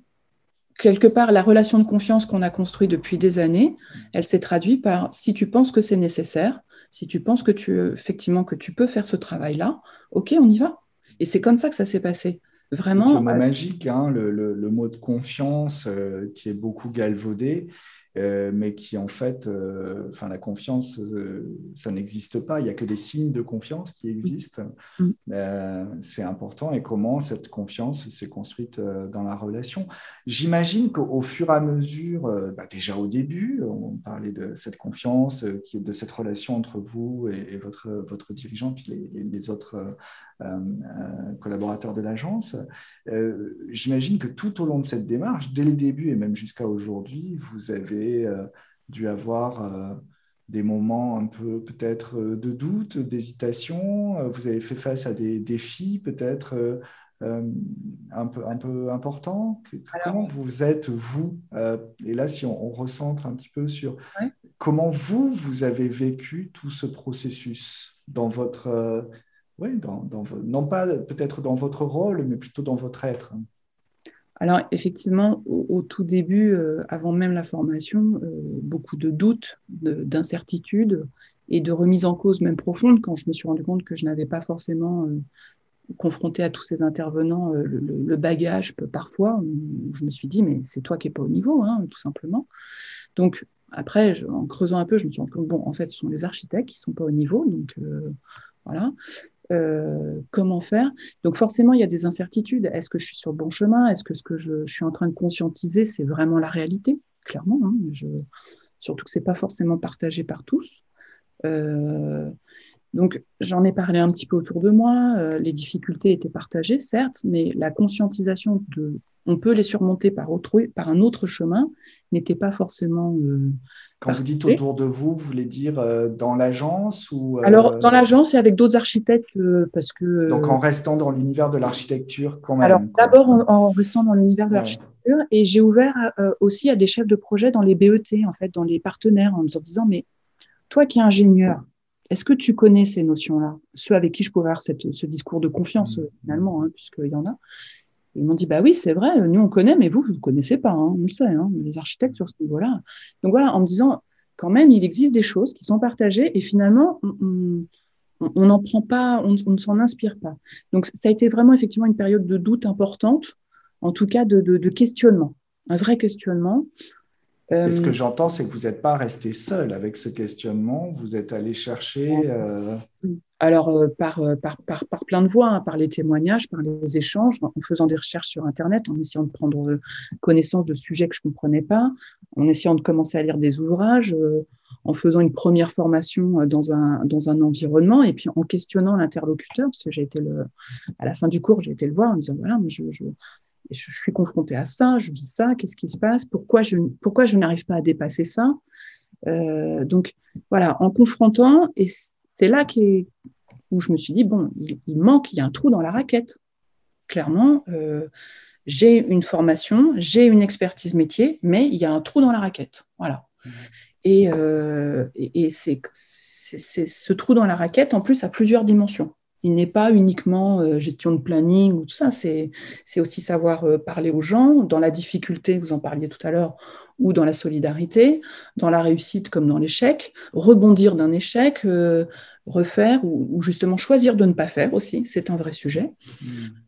quelque part, la relation de confiance qu'on a construite depuis des années, elle s'est traduite par si tu penses que c'est nécessaire, si tu penses que tu, effectivement, que tu peux faire ce travail-là, ok, on y va. Et c'est comme ça que ça s'est passé. Vraiment. Le mot magique, hein, le, mot de confiance euh, qui est beaucoup galvaudé. Euh, mais qui en fait, euh, enfin la confiance, euh, ça n'existe pas. Il n'y a que des signes de confiance qui existent. Mm. c'est important. Et comment cette confiance s'est construite dans la relation? J'imagine qu'au fur et à mesure, bah, déjà au début, on parlait de cette confiance, qui, de cette relation entre vous et, votre, votre dirigeant, puis les, les autres collaborateurs de l'agence. J'imagine que tout au long de cette démarche, dès le début et même jusqu'à aujourd'hui, vous avez euh, dû avoir euh, des moments un peu peut-être euh, de doute, d'hésitation. Vous avez fait face à des défis peut-être un, peu, un peu importants. Comment vous êtes, vous Et là, si on, recentre un petit peu sur comment vous, vous avez vécu tout ce processus dans votre... oui, non pas peut-être dans votre rôle, mais plutôt dans votre être. Alors effectivement, au, tout début, euh, avant même la formation, euh, beaucoup de doutes, d'incertitudes et de remise en cause même profonde quand je me suis rendu compte que je n'avais pas forcément euh, confronté à tous ces intervenants le, bagage parfois. je me suis dit, mais c'est toi qui n'es pas au niveau, hein, tout simplement. Donc après, en creusant un peu, je me suis rendu compte, bon, en fait, ce sont les architectes qui ne sont pas au niveau. Donc voilà. Euh, comment faire. Donc forcément, il y a des incertitudes. Est-ce que je suis sur le bon chemin? Est-ce que ce que je, suis en train de conscientiser, c'est vraiment la réalité? Clairement, hein, surtout que c'est pas forcément partagé par tous. Euh, donc j'en ai parlé un petit peu autour de moi. Euh, les difficultés étaient partagées, certes, mais la conscientisation de on peut les surmonter par, autre, par un autre chemin n'était pas forcément quand vous dites autour de vous, vous voulez dire euh, dans l'agence ou euh, Alors dans l'agence et avec d'autres architectes euh, parce que. Donc en restant dans l'univers de l'architecture quand même. Alors d'abord en, restant dans l'univers de l'architecture et j'ai ouvert aussi à des chefs de projet dans les BET en fait dans les partenaires en leur disant mais toi qui es ingénieur, est-ce que tu connais ces notions-là? Ceux avec qui je pouvais avoir ce discours de confiance mmh. finalement hein, puisqu'il y en a. Ils m'ont dit, bah oui, c'est vrai, nous on connaît, mais vous, vous ne connaissez pas, hein, on le sait, hein, les architectes sur ce niveau-là. Donc voilà, en me disant, quand même, il existe des choses qui sont partagées et finalement, on n'en prend pas, on, ne s'en inspire pas. Donc ça a été vraiment effectivement une période de doute importante, en tout cas de, de questionnement, un vrai questionnement. Et ce que euh, j'entends, c'est que vous n'êtes pas resté seul avec ce questionnement, vous êtes allé chercher. Euh, Alors, euh, par, par, par, par, plein de voies, hein, par les témoignages, par les échanges, en faisant des recherches sur Internet, en essayant de prendre connaissance de sujets que je ne comprenais pas, en essayant de commencer à lire des ouvrages, en faisant une première formation dans un, dans un environnement, et puis en questionnant l'interlocuteur, parce que j'ai été le, à la fin du cours, j'ai été le voir en disant voilà, je, je je suis confrontée à ça, je vis ça, qu'est-ce qui se passe, pourquoi je, pourquoi je n'arrive pas à dépasser ça. Euh, donc voilà, en confrontant, et c'est là où je me suis dit, bon, il, manque, il y a un trou dans la raquette. Clairement, euh, j'ai une formation, j'ai une expertise métier, mais il y a un trou dans la raquette. Voilà. Mmh. Et, euh, et, et c'est ce trou dans la raquette, en plus, a plusieurs dimensions il n'est pas uniquement euh, gestion de planning ou tout ça, c'est aussi savoir euh, parler aux gens dans la difficulté, vous en parliez tout à l'heure, ou dans la solidarité, dans la réussite comme dans l'échec, rebondir d'un échec, euh, refaire ou, justement choisir de ne pas faire aussi, c'est un vrai sujet.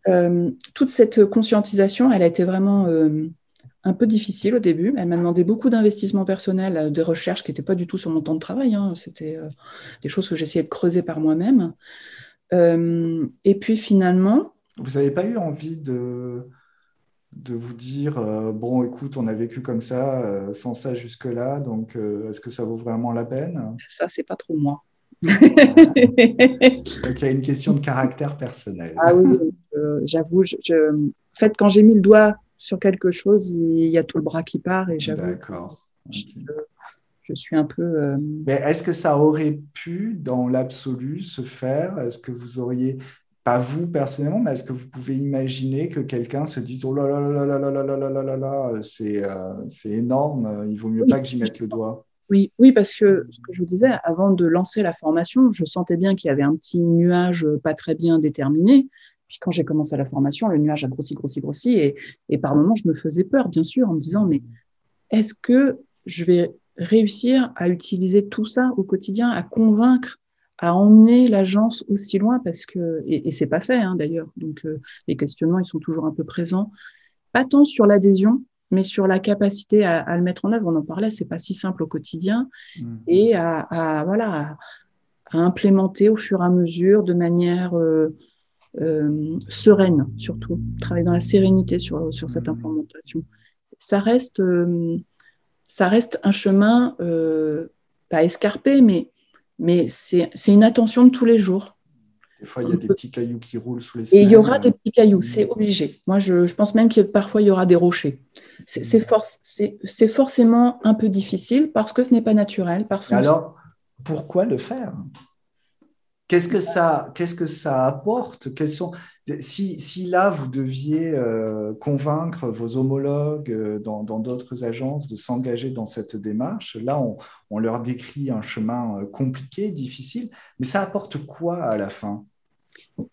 Mmh. toute cette conscientisation, elle a été vraiment un peu difficile au début. Elle m'a demandé beaucoup d'investissement personnel, de recherche qui n'étaient pas du tout sur mon temps de travail. Hein. C'était des choses que j'essayais de creuser par moi-même. Euh, et puis finalement. Vous n'avez pas eu envie de, de vous dire euh, bon, écoute, on a vécu comme ça, euh, sans ça jusque-là, donc est-ce que ça vaut vraiment la peine? Ça, c'est pas trop moi. donc il y a une question de caractère personnel. Ah oui, j'avoue. Je, En fait, quand j'ai mis le doigt sur quelque chose, il y a tout le bras qui part et j'avoue. D'accord je suis un peu. Euh, Mais est-ce que ça aurait pu, dans l'absolu, se faire Est-ce que vous auriez, pas vous personnellement, mais est-ce que vous pouvez imaginer que quelqu'un se dise Oh là là là là là là là là là là là, c'est c'est énorme, il vaut mieux pas que j'y mette le doigt oui, oui, parce que ce que je vous disais, avant de lancer la formation, je sentais bien qu'il y avait un petit nuage pas très bien déterminé. Puis quand j'ai commencé la formation, le nuage a grossi, grossi, grossi. Et, et par moments, je me faisais peur, bien sûr, en me disant, mais est-ce que je vais réussir à utiliser tout ça au quotidien, à convaincre, à emmener l'agence aussi loin parce que et, et c'est pas fait hein, d'ailleurs. Donc euh, les questionnements ils sont toujours un peu présents, pas tant sur l'adhésion, mais sur la capacité à, le mettre en œuvre. On en parlait, c'est pas si simple au quotidien mmh. et à, voilà à, implémenter au fur et à mesure de manière euh, euh, sereine surtout, travailler dans la sérénité sur sur cette mmh. implémentation. Ça reste ça reste un chemin euh, pas escarpé, mais, mais c'est une attention de tous les jours. Des fois, il y a des petits cailloux qui roulent sous les Et il y aura des petits cailloux, c'est obligé. Moi, je, pense même que parfois, il y aura des rochers. C'est mm. forcément un peu difficile parce que ce n'est pas naturel. Parce Alors, pourquoi le faire? Qu'est-ce que ça, qu'est-ce que ça apporte? Quels sont si, si, là vous deviez euh, convaincre vos homologues euh, dans d'autres agences de s'engager dans cette démarche, là on, on, leur décrit un chemin euh, compliqué, difficile, mais ça apporte quoi à la fin?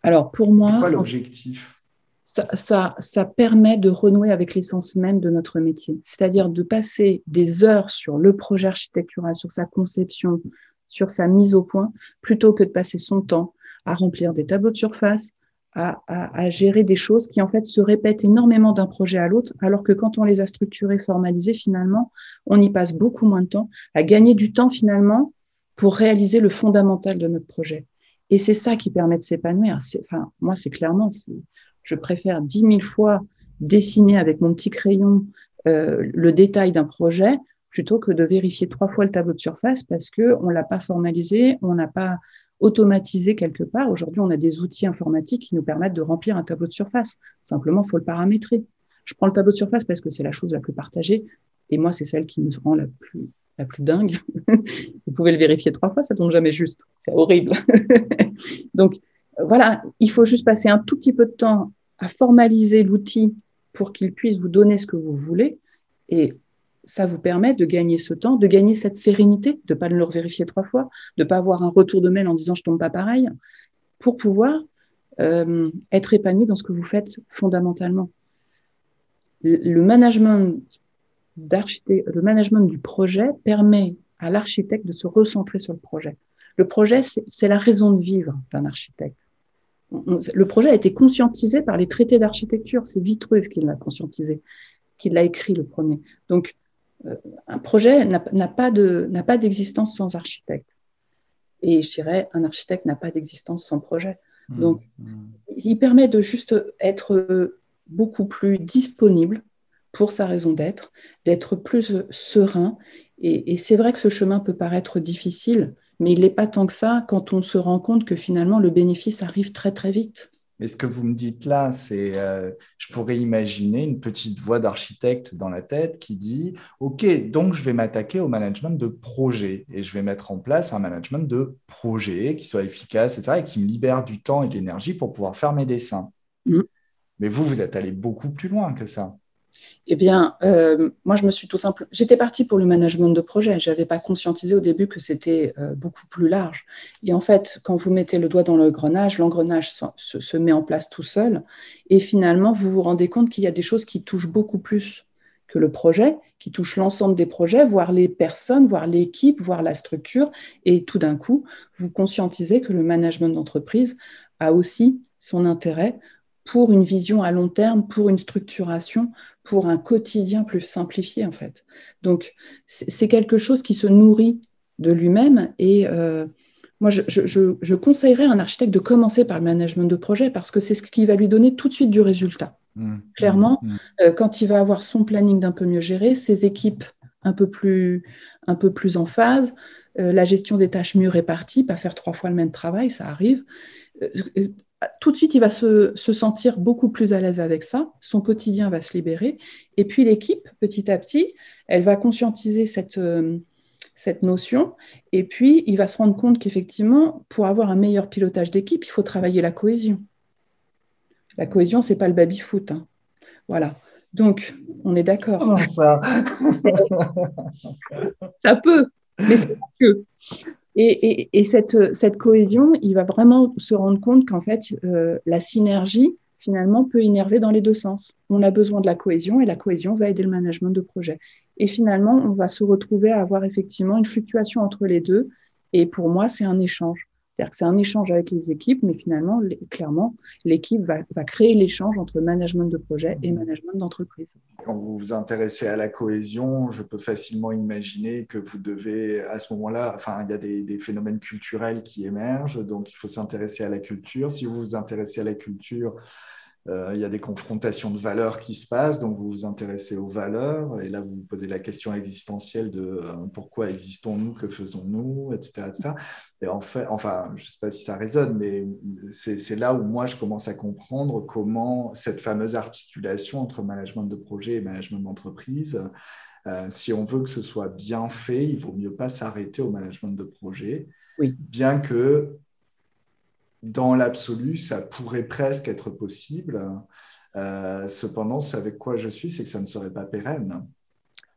Alors pour moi, quoi l'objectif? Ça, ça, ça, permet de renouer avec l'essence même de notre métier, c'est-à-dire de passer des heures sur le projet architectural, sur sa conception, sur sa mise au point, plutôt que de passer son temps à remplir des tableaux de surface, à, à, gérer des choses qui en fait se répètent énormément d'un projet à l'autre, alors que quand on les a structurés, formalisés, finalement, on y passe beaucoup moins de temps à gagner du temps finalement pour réaliser le fondamental de notre projet. Et c'est ça qui permet de s'épanouir. Enfin, moi, c'est clairement, je préfère dix mille fois dessiner avec mon petit crayon euh, le détail d'un projet plutôt que de vérifier trois fois le tableau de surface parce que on l'a pas formalisé, on n'a pas automatisé quelque part. Aujourd'hui, on a des outils informatiques qui nous permettent de remplir un tableau de surface. Simplement, faut le paramétrer. Je prends le tableau de surface parce que c'est la chose la plus partagée et moi, c'est celle qui me rend la plus la plus dingue. Vous pouvez le vérifier trois fois, ça tombe jamais juste. C'est horrible. Donc voilà, il faut juste passer un tout petit peu de temps à formaliser l'outil pour qu'il puisse vous donner ce que vous voulez. Et ça vous permet de gagner ce temps, de gagner cette sérénité, de ne pas le vérifier trois fois, de ne pas avoir un retour de mail en disant je tombe pas pareil, pour pouvoir euh, être épanoui dans ce que vous faites fondamentalement. Le, management le management du projet permet à l'architecte de se recentrer sur le projet. Le projet, c'est la raison de vivre d'un architecte. Le projet a été conscientisé par les traités d'architecture. C'est Vitruve qui l'a conscientisé, qui l'a écrit le premier. Donc, un projet n'a pas d'existence sans architecte. Et je dirais, un architecte n'a pas d'existence sans projet. Mmh, Donc, mmh. il permet de juste être beaucoup plus disponible pour sa raison d'être, d'être plus serein. Et, c'est vrai que ce chemin peut paraître difficile, mais il n'est pas tant que ça quand on se rend compte que finalement le bénéfice arrive très très vite. Mais ce que vous me dites là, c'est, euh, je pourrais imaginer une petite voix d'architecte dans la tête qui dit, OK, donc je vais m'attaquer au management de projet et je vais mettre en place un management de projet qui soit efficace, etc., et qui me libère du temps et de l'énergie pour pouvoir faire mes dessins. Mm. Mais vous, vous êtes allé beaucoup plus loin que ça. Eh bien, euh, moi, je me suis tout simplement. J'étais partie pour le management de projet. Je n'avais pas conscientisé au début que c'était euh, beaucoup plus large. Et en fait, quand vous mettez le doigt dans l'engrenage, l'engrenage se, met en place tout seul. Et finalement, vous vous rendez compte qu'il y a des choses qui touchent beaucoup plus que le projet, qui touchent l'ensemble des projets, voire les personnes, voire l'équipe, voire la structure. Et tout d'un coup, vous conscientisez que le management d'entreprise a aussi son intérêt pour une vision à long terme, pour une structuration, pour un quotidien plus simplifié en fait. Donc c'est quelque chose qui se nourrit de lui-même et euh, moi je, conseillerais à un architecte de commencer par le management de projet parce que c'est ce qui va lui donner tout de suite du résultat. Mmh. Clairement, mmh. Euh, quand il va avoir son planning d'un peu mieux géré, ses équipes un peu plus, un peu plus en phase, euh, la gestion des tâches mieux réparties, pas faire trois fois le même travail, ça arrive tout de suite, il va se, sentir beaucoup plus à l'aise avec ça, son quotidien va se libérer, et puis l'équipe, petit à petit, elle va conscientiser cette, euh, cette notion, et puis il va se rendre compte qu'effectivement, pour avoir un meilleur pilotage d'équipe, il faut travailler la cohésion. La cohésion, c'est pas le baby-foot. Hein. Voilà. Donc, on est d'accord. ça? ça peut, mais c'est pas que. Et, cette, cohésion, il va vraiment se rendre compte qu'en fait, euh, la synergie, finalement, peut énerver dans les deux sens. On a besoin de la cohésion et la cohésion va aider le management de projet. Et finalement, on va se retrouver à avoir effectivement une fluctuation entre les deux. Et pour moi, c'est un échange. C'est-à-dire que c'est un échange avec les équipes, mais finalement, clairement, l'équipe va, créer l'échange entre management de projet et management d'entreprise. Quand vous vous intéressez à la cohésion, je peux facilement imaginer que vous devez, à ce moment-là, enfin, il y a des, des, phénomènes culturels qui émergent, donc il faut s'intéresser à la culture. Si vous vous intéressez à la culture, il y a des confrontations de valeurs qui se passent, donc vous vous intéressez aux valeurs, et là vous vous posez la question existentielle de euh, pourquoi existons-nous, que faisons-nous, etc., Et en fait, enfin, je ne sais pas si ça résonne, mais c'est là où moi je commence à comprendre comment cette fameuse articulation entre management de projet et management d'entreprise, euh, si on veut que ce soit bien fait, il vaut mieux pas s'arrêter au management de projet, oui. bien que dans l'absolu, ça pourrait presque être possible. Euh, cependant, ce avec quoi je suis, c'est que ça ne serait pas pérenne.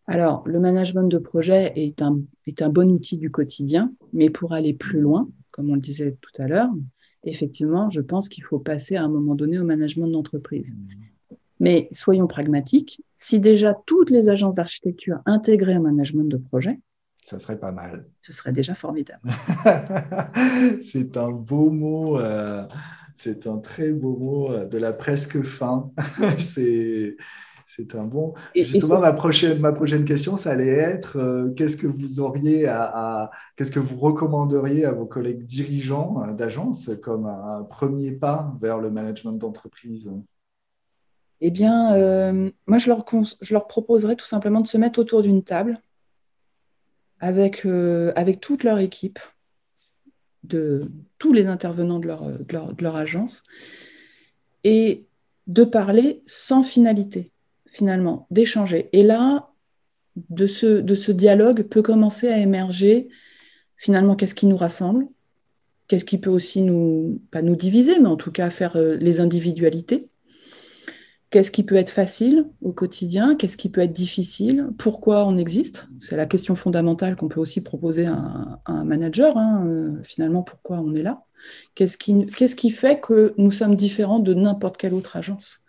Alors, le management de projet est un, est un bon outil du quotidien, mais pour aller plus loin, comme on le disait tout à l'heure, effectivement, je pense qu'il faut passer à un moment donné au management d'entreprise. Mmh. Mais soyons pragmatiques, si déjà toutes les agences d'architecture intégraient un management de projet, ça serait pas mal. Ce serait déjà formidable. c'est un beau mot, euh, c'est un très beau mot euh, de la presque fin. c'est, c'est un bon. Justement, ma, prochaine, ma prochaine question, ça allait être euh, qu'est-ce que vous auriez à, qu'est-ce que vous recommanderiez à vos collègues dirigeants d'agence comme un, premier pas vers le management d'entreprise? Eh bien, moi, je leur, je leur proposerais tout simplement de se mettre autour d'une table avec, euh, avec toute leur équipe, de tous les intervenants de leur, de leur, agence, et de parler sans finalité, finalement, d'échanger. Et là, de ce, de ce dialogue peut commencer à émerger, finalement, qu'est-ce qui nous rassemble, qu'est-ce qui peut aussi nous, pas nous diviser, mais en tout cas faire euh, les individualités, Qu'est-ce qui peut être facile au quotidien Qu'est-ce qui peut être difficile Pourquoi on existe C'est la question fondamentale qu'on peut aussi proposer à un, manager. Hein, euh, finalement, pourquoi on est là Qu'est-ce qui, fait que nous sommes différents de n'importe quelle autre agence?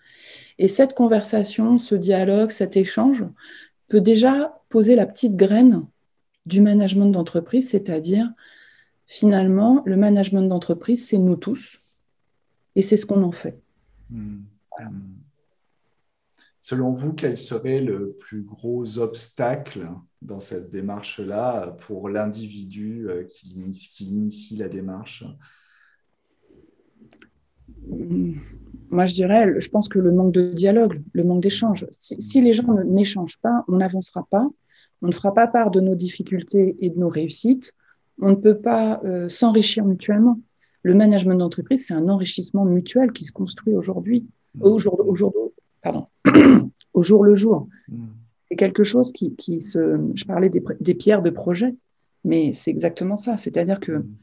Et cette conversation, ce dialogue, cet échange peut déjà poser la petite graine du management d'entreprise, c'est-à-dire finalement, le management d'entreprise, c'est nous tous, et c'est ce qu'on en fait. Mmh. Mmh. Selon vous, quel serait le plus gros obstacle dans cette démarche-là pour l'individu euh, qui, initie la démarche? Moi, je dirais, je pense que le manque de dialogue, le manque d'échange. Si, les gens n'échangent pas, on n'avancera pas, on ne fera pas part de nos difficultés et de nos réussites, on ne peut pas euh, s'enrichir mutuellement. le management d'entreprise, c'est un enrichissement mutuel qui se construit aujourd'hui, au, jour, au, jour, pardon, au jour le jour. Mmh. C'est quelque chose qui, qui, se. Je parlais des, des pierres de projet, mais c'est exactement ça. C'est-à-dire que mmh.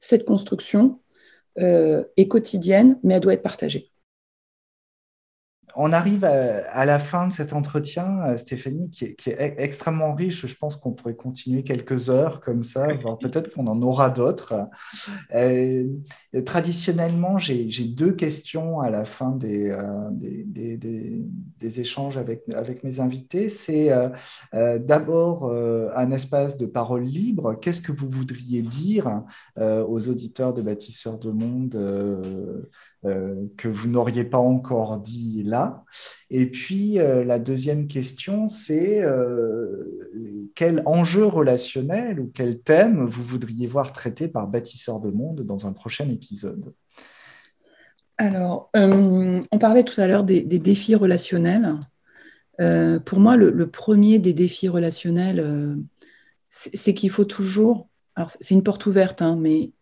cette construction euh, est quotidienne, mais elle doit être partagée. On arrive à, la fin de cet entretien, euh, Stéphanie, qui est, extrêmement riche. Je pense qu'on pourrait continuer quelques heures comme ça, voire peut-être qu'on en aura d'autres. Euh, traditionnellement, j'ai deux questions à la fin des, euh, des, échanges avec, avec mes invités. C'est d'abord un espace de parole libre. Qu'est-ce que vous voudriez dire aux auditeurs de Bâtisseurs de Monde que vous n'auriez pas encore dit là. Et puis, euh, la deuxième question, c'est euh, quel enjeu relationnel ou quel thème vous voudriez voir traité par Bâtisseur de Monde dans un prochain épisode? Alors, on parlait tout à l'heure des, défis relationnels. pour moi, le, premier des défis relationnels, c'est qu'il faut toujours, alors c'est une porte ouverte, hein, mais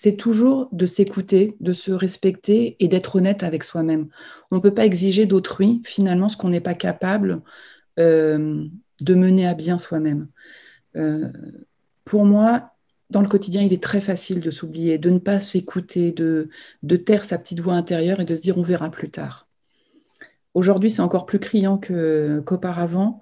c'est toujours de s'écouter, de se respecter et d'être honnête avec soi-même. On ne peut pas exiger d'autrui, finalement, ce qu'on n'est pas capable euh, de mener à bien soi-même. Euh, pour moi, dans le quotidien, il est très facile de s'oublier, de ne pas s'écouter, de, de taire sa petite voix intérieure et de se dire on verra plus tard. Aujourd'hui, c'est encore plus criant qu'auparavant.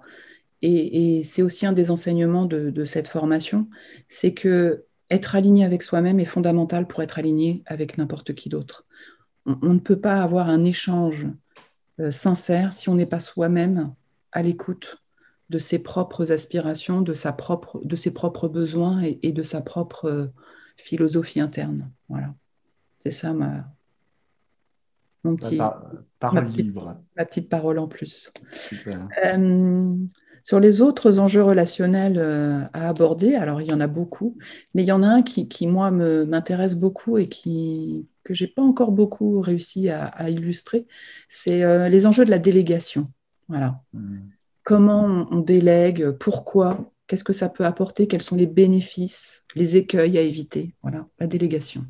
et, c'est aussi un des enseignements de cette formation, c'est que être aligné avec soi-même est fondamental pour être aligné avec n'importe qui d'autre. On, ne peut pas avoir un échange euh, sincère si on n'est pas soi-même à l'écoute de ses propres aspirations, de, sa propre, de ses propres besoins et, de sa propre euh, philosophie interne. Voilà. C'est ça ma, mon petit, parole libre. Ma petite parole en plus. Super. Euh, sur les autres enjeux relationnels euh, à aborder, alors il y en a beaucoup, mais il y en a un qui, moi, m'intéresse beaucoup et qui, que je n'ai pas encore beaucoup réussi à, illustrer, c'est euh, les enjeux de la délégation. Voilà. Hmm. Comment on délègue, pourquoi, qu'est-ce que ça peut apporter, quels sont les bénéfices, les écueils à éviter. Voilà, la délégation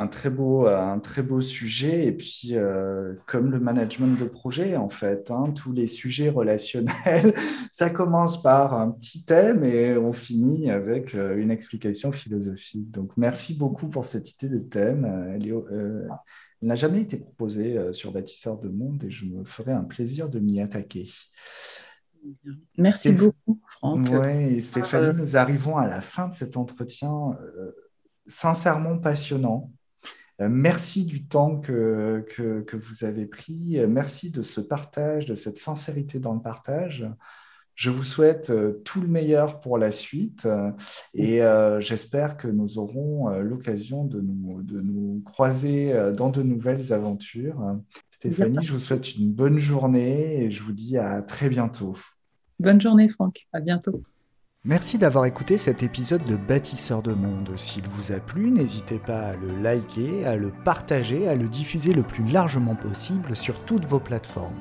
un très beau, un très beau sujet. Et puis, euh, comme le management de projet, en fait, hein, tous les sujets relationnels, ça commence par un petit thème et on finit avec euh, une explication philosophique. Donc, merci beaucoup pour cette idée de thème. Elle, euh, n'a jamais été proposée sur Bâtisseur de Monde et je me ferai un plaisir de m'y attaquer. Merci beaucoup, Franck. Oui, Stéphanie, nous arrivons à la fin de cet entretien sincèrement passionnant. Euh, merci du temps que, que, vous avez pris. Merci de ce partage, de cette sincérité dans le partage. Je vous souhaite euh, tout le meilleur pour la suite euh, et j'espère que nous aurons l'occasion de nous, de nous croiser dans de nouvelles aventures. Stéphanie, je vous souhaite une bonne journée et je vous dis à très bientôt. Bonne journée, Franck. À bientôt. Merci d'avoir écouté cet épisode de Bâtisseur de Monde. S'il vous a plu, n'hésitez pas à le liker, à le partager, à le diffuser le plus largement possible sur toutes vos plateformes.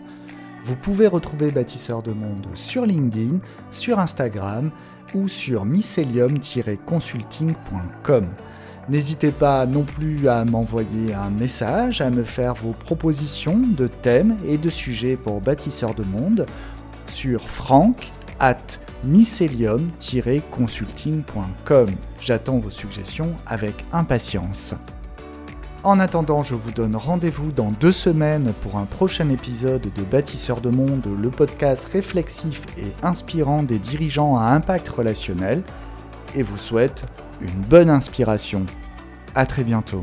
Vous pouvez retrouver Bâtisseur de Monde sur LinkedIn, sur Instagram ou sur mycelium-consulting.com. N'hésitez pas non plus à m'envoyer un message, à me faire vos propositions de thèmes et de sujets pour Bâtisseur de Monde sur franck at mycelium-consulting.com. J'attends vos suggestions avec impatience. En attendant, je vous donne rendez-vous dans deux semaines pour un prochain épisode de Bâtisseurs de Monde, le podcast réflexif et inspirant des dirigeants à impact relationnel, et vous souhaite une bonne inspiration. A très bientôt.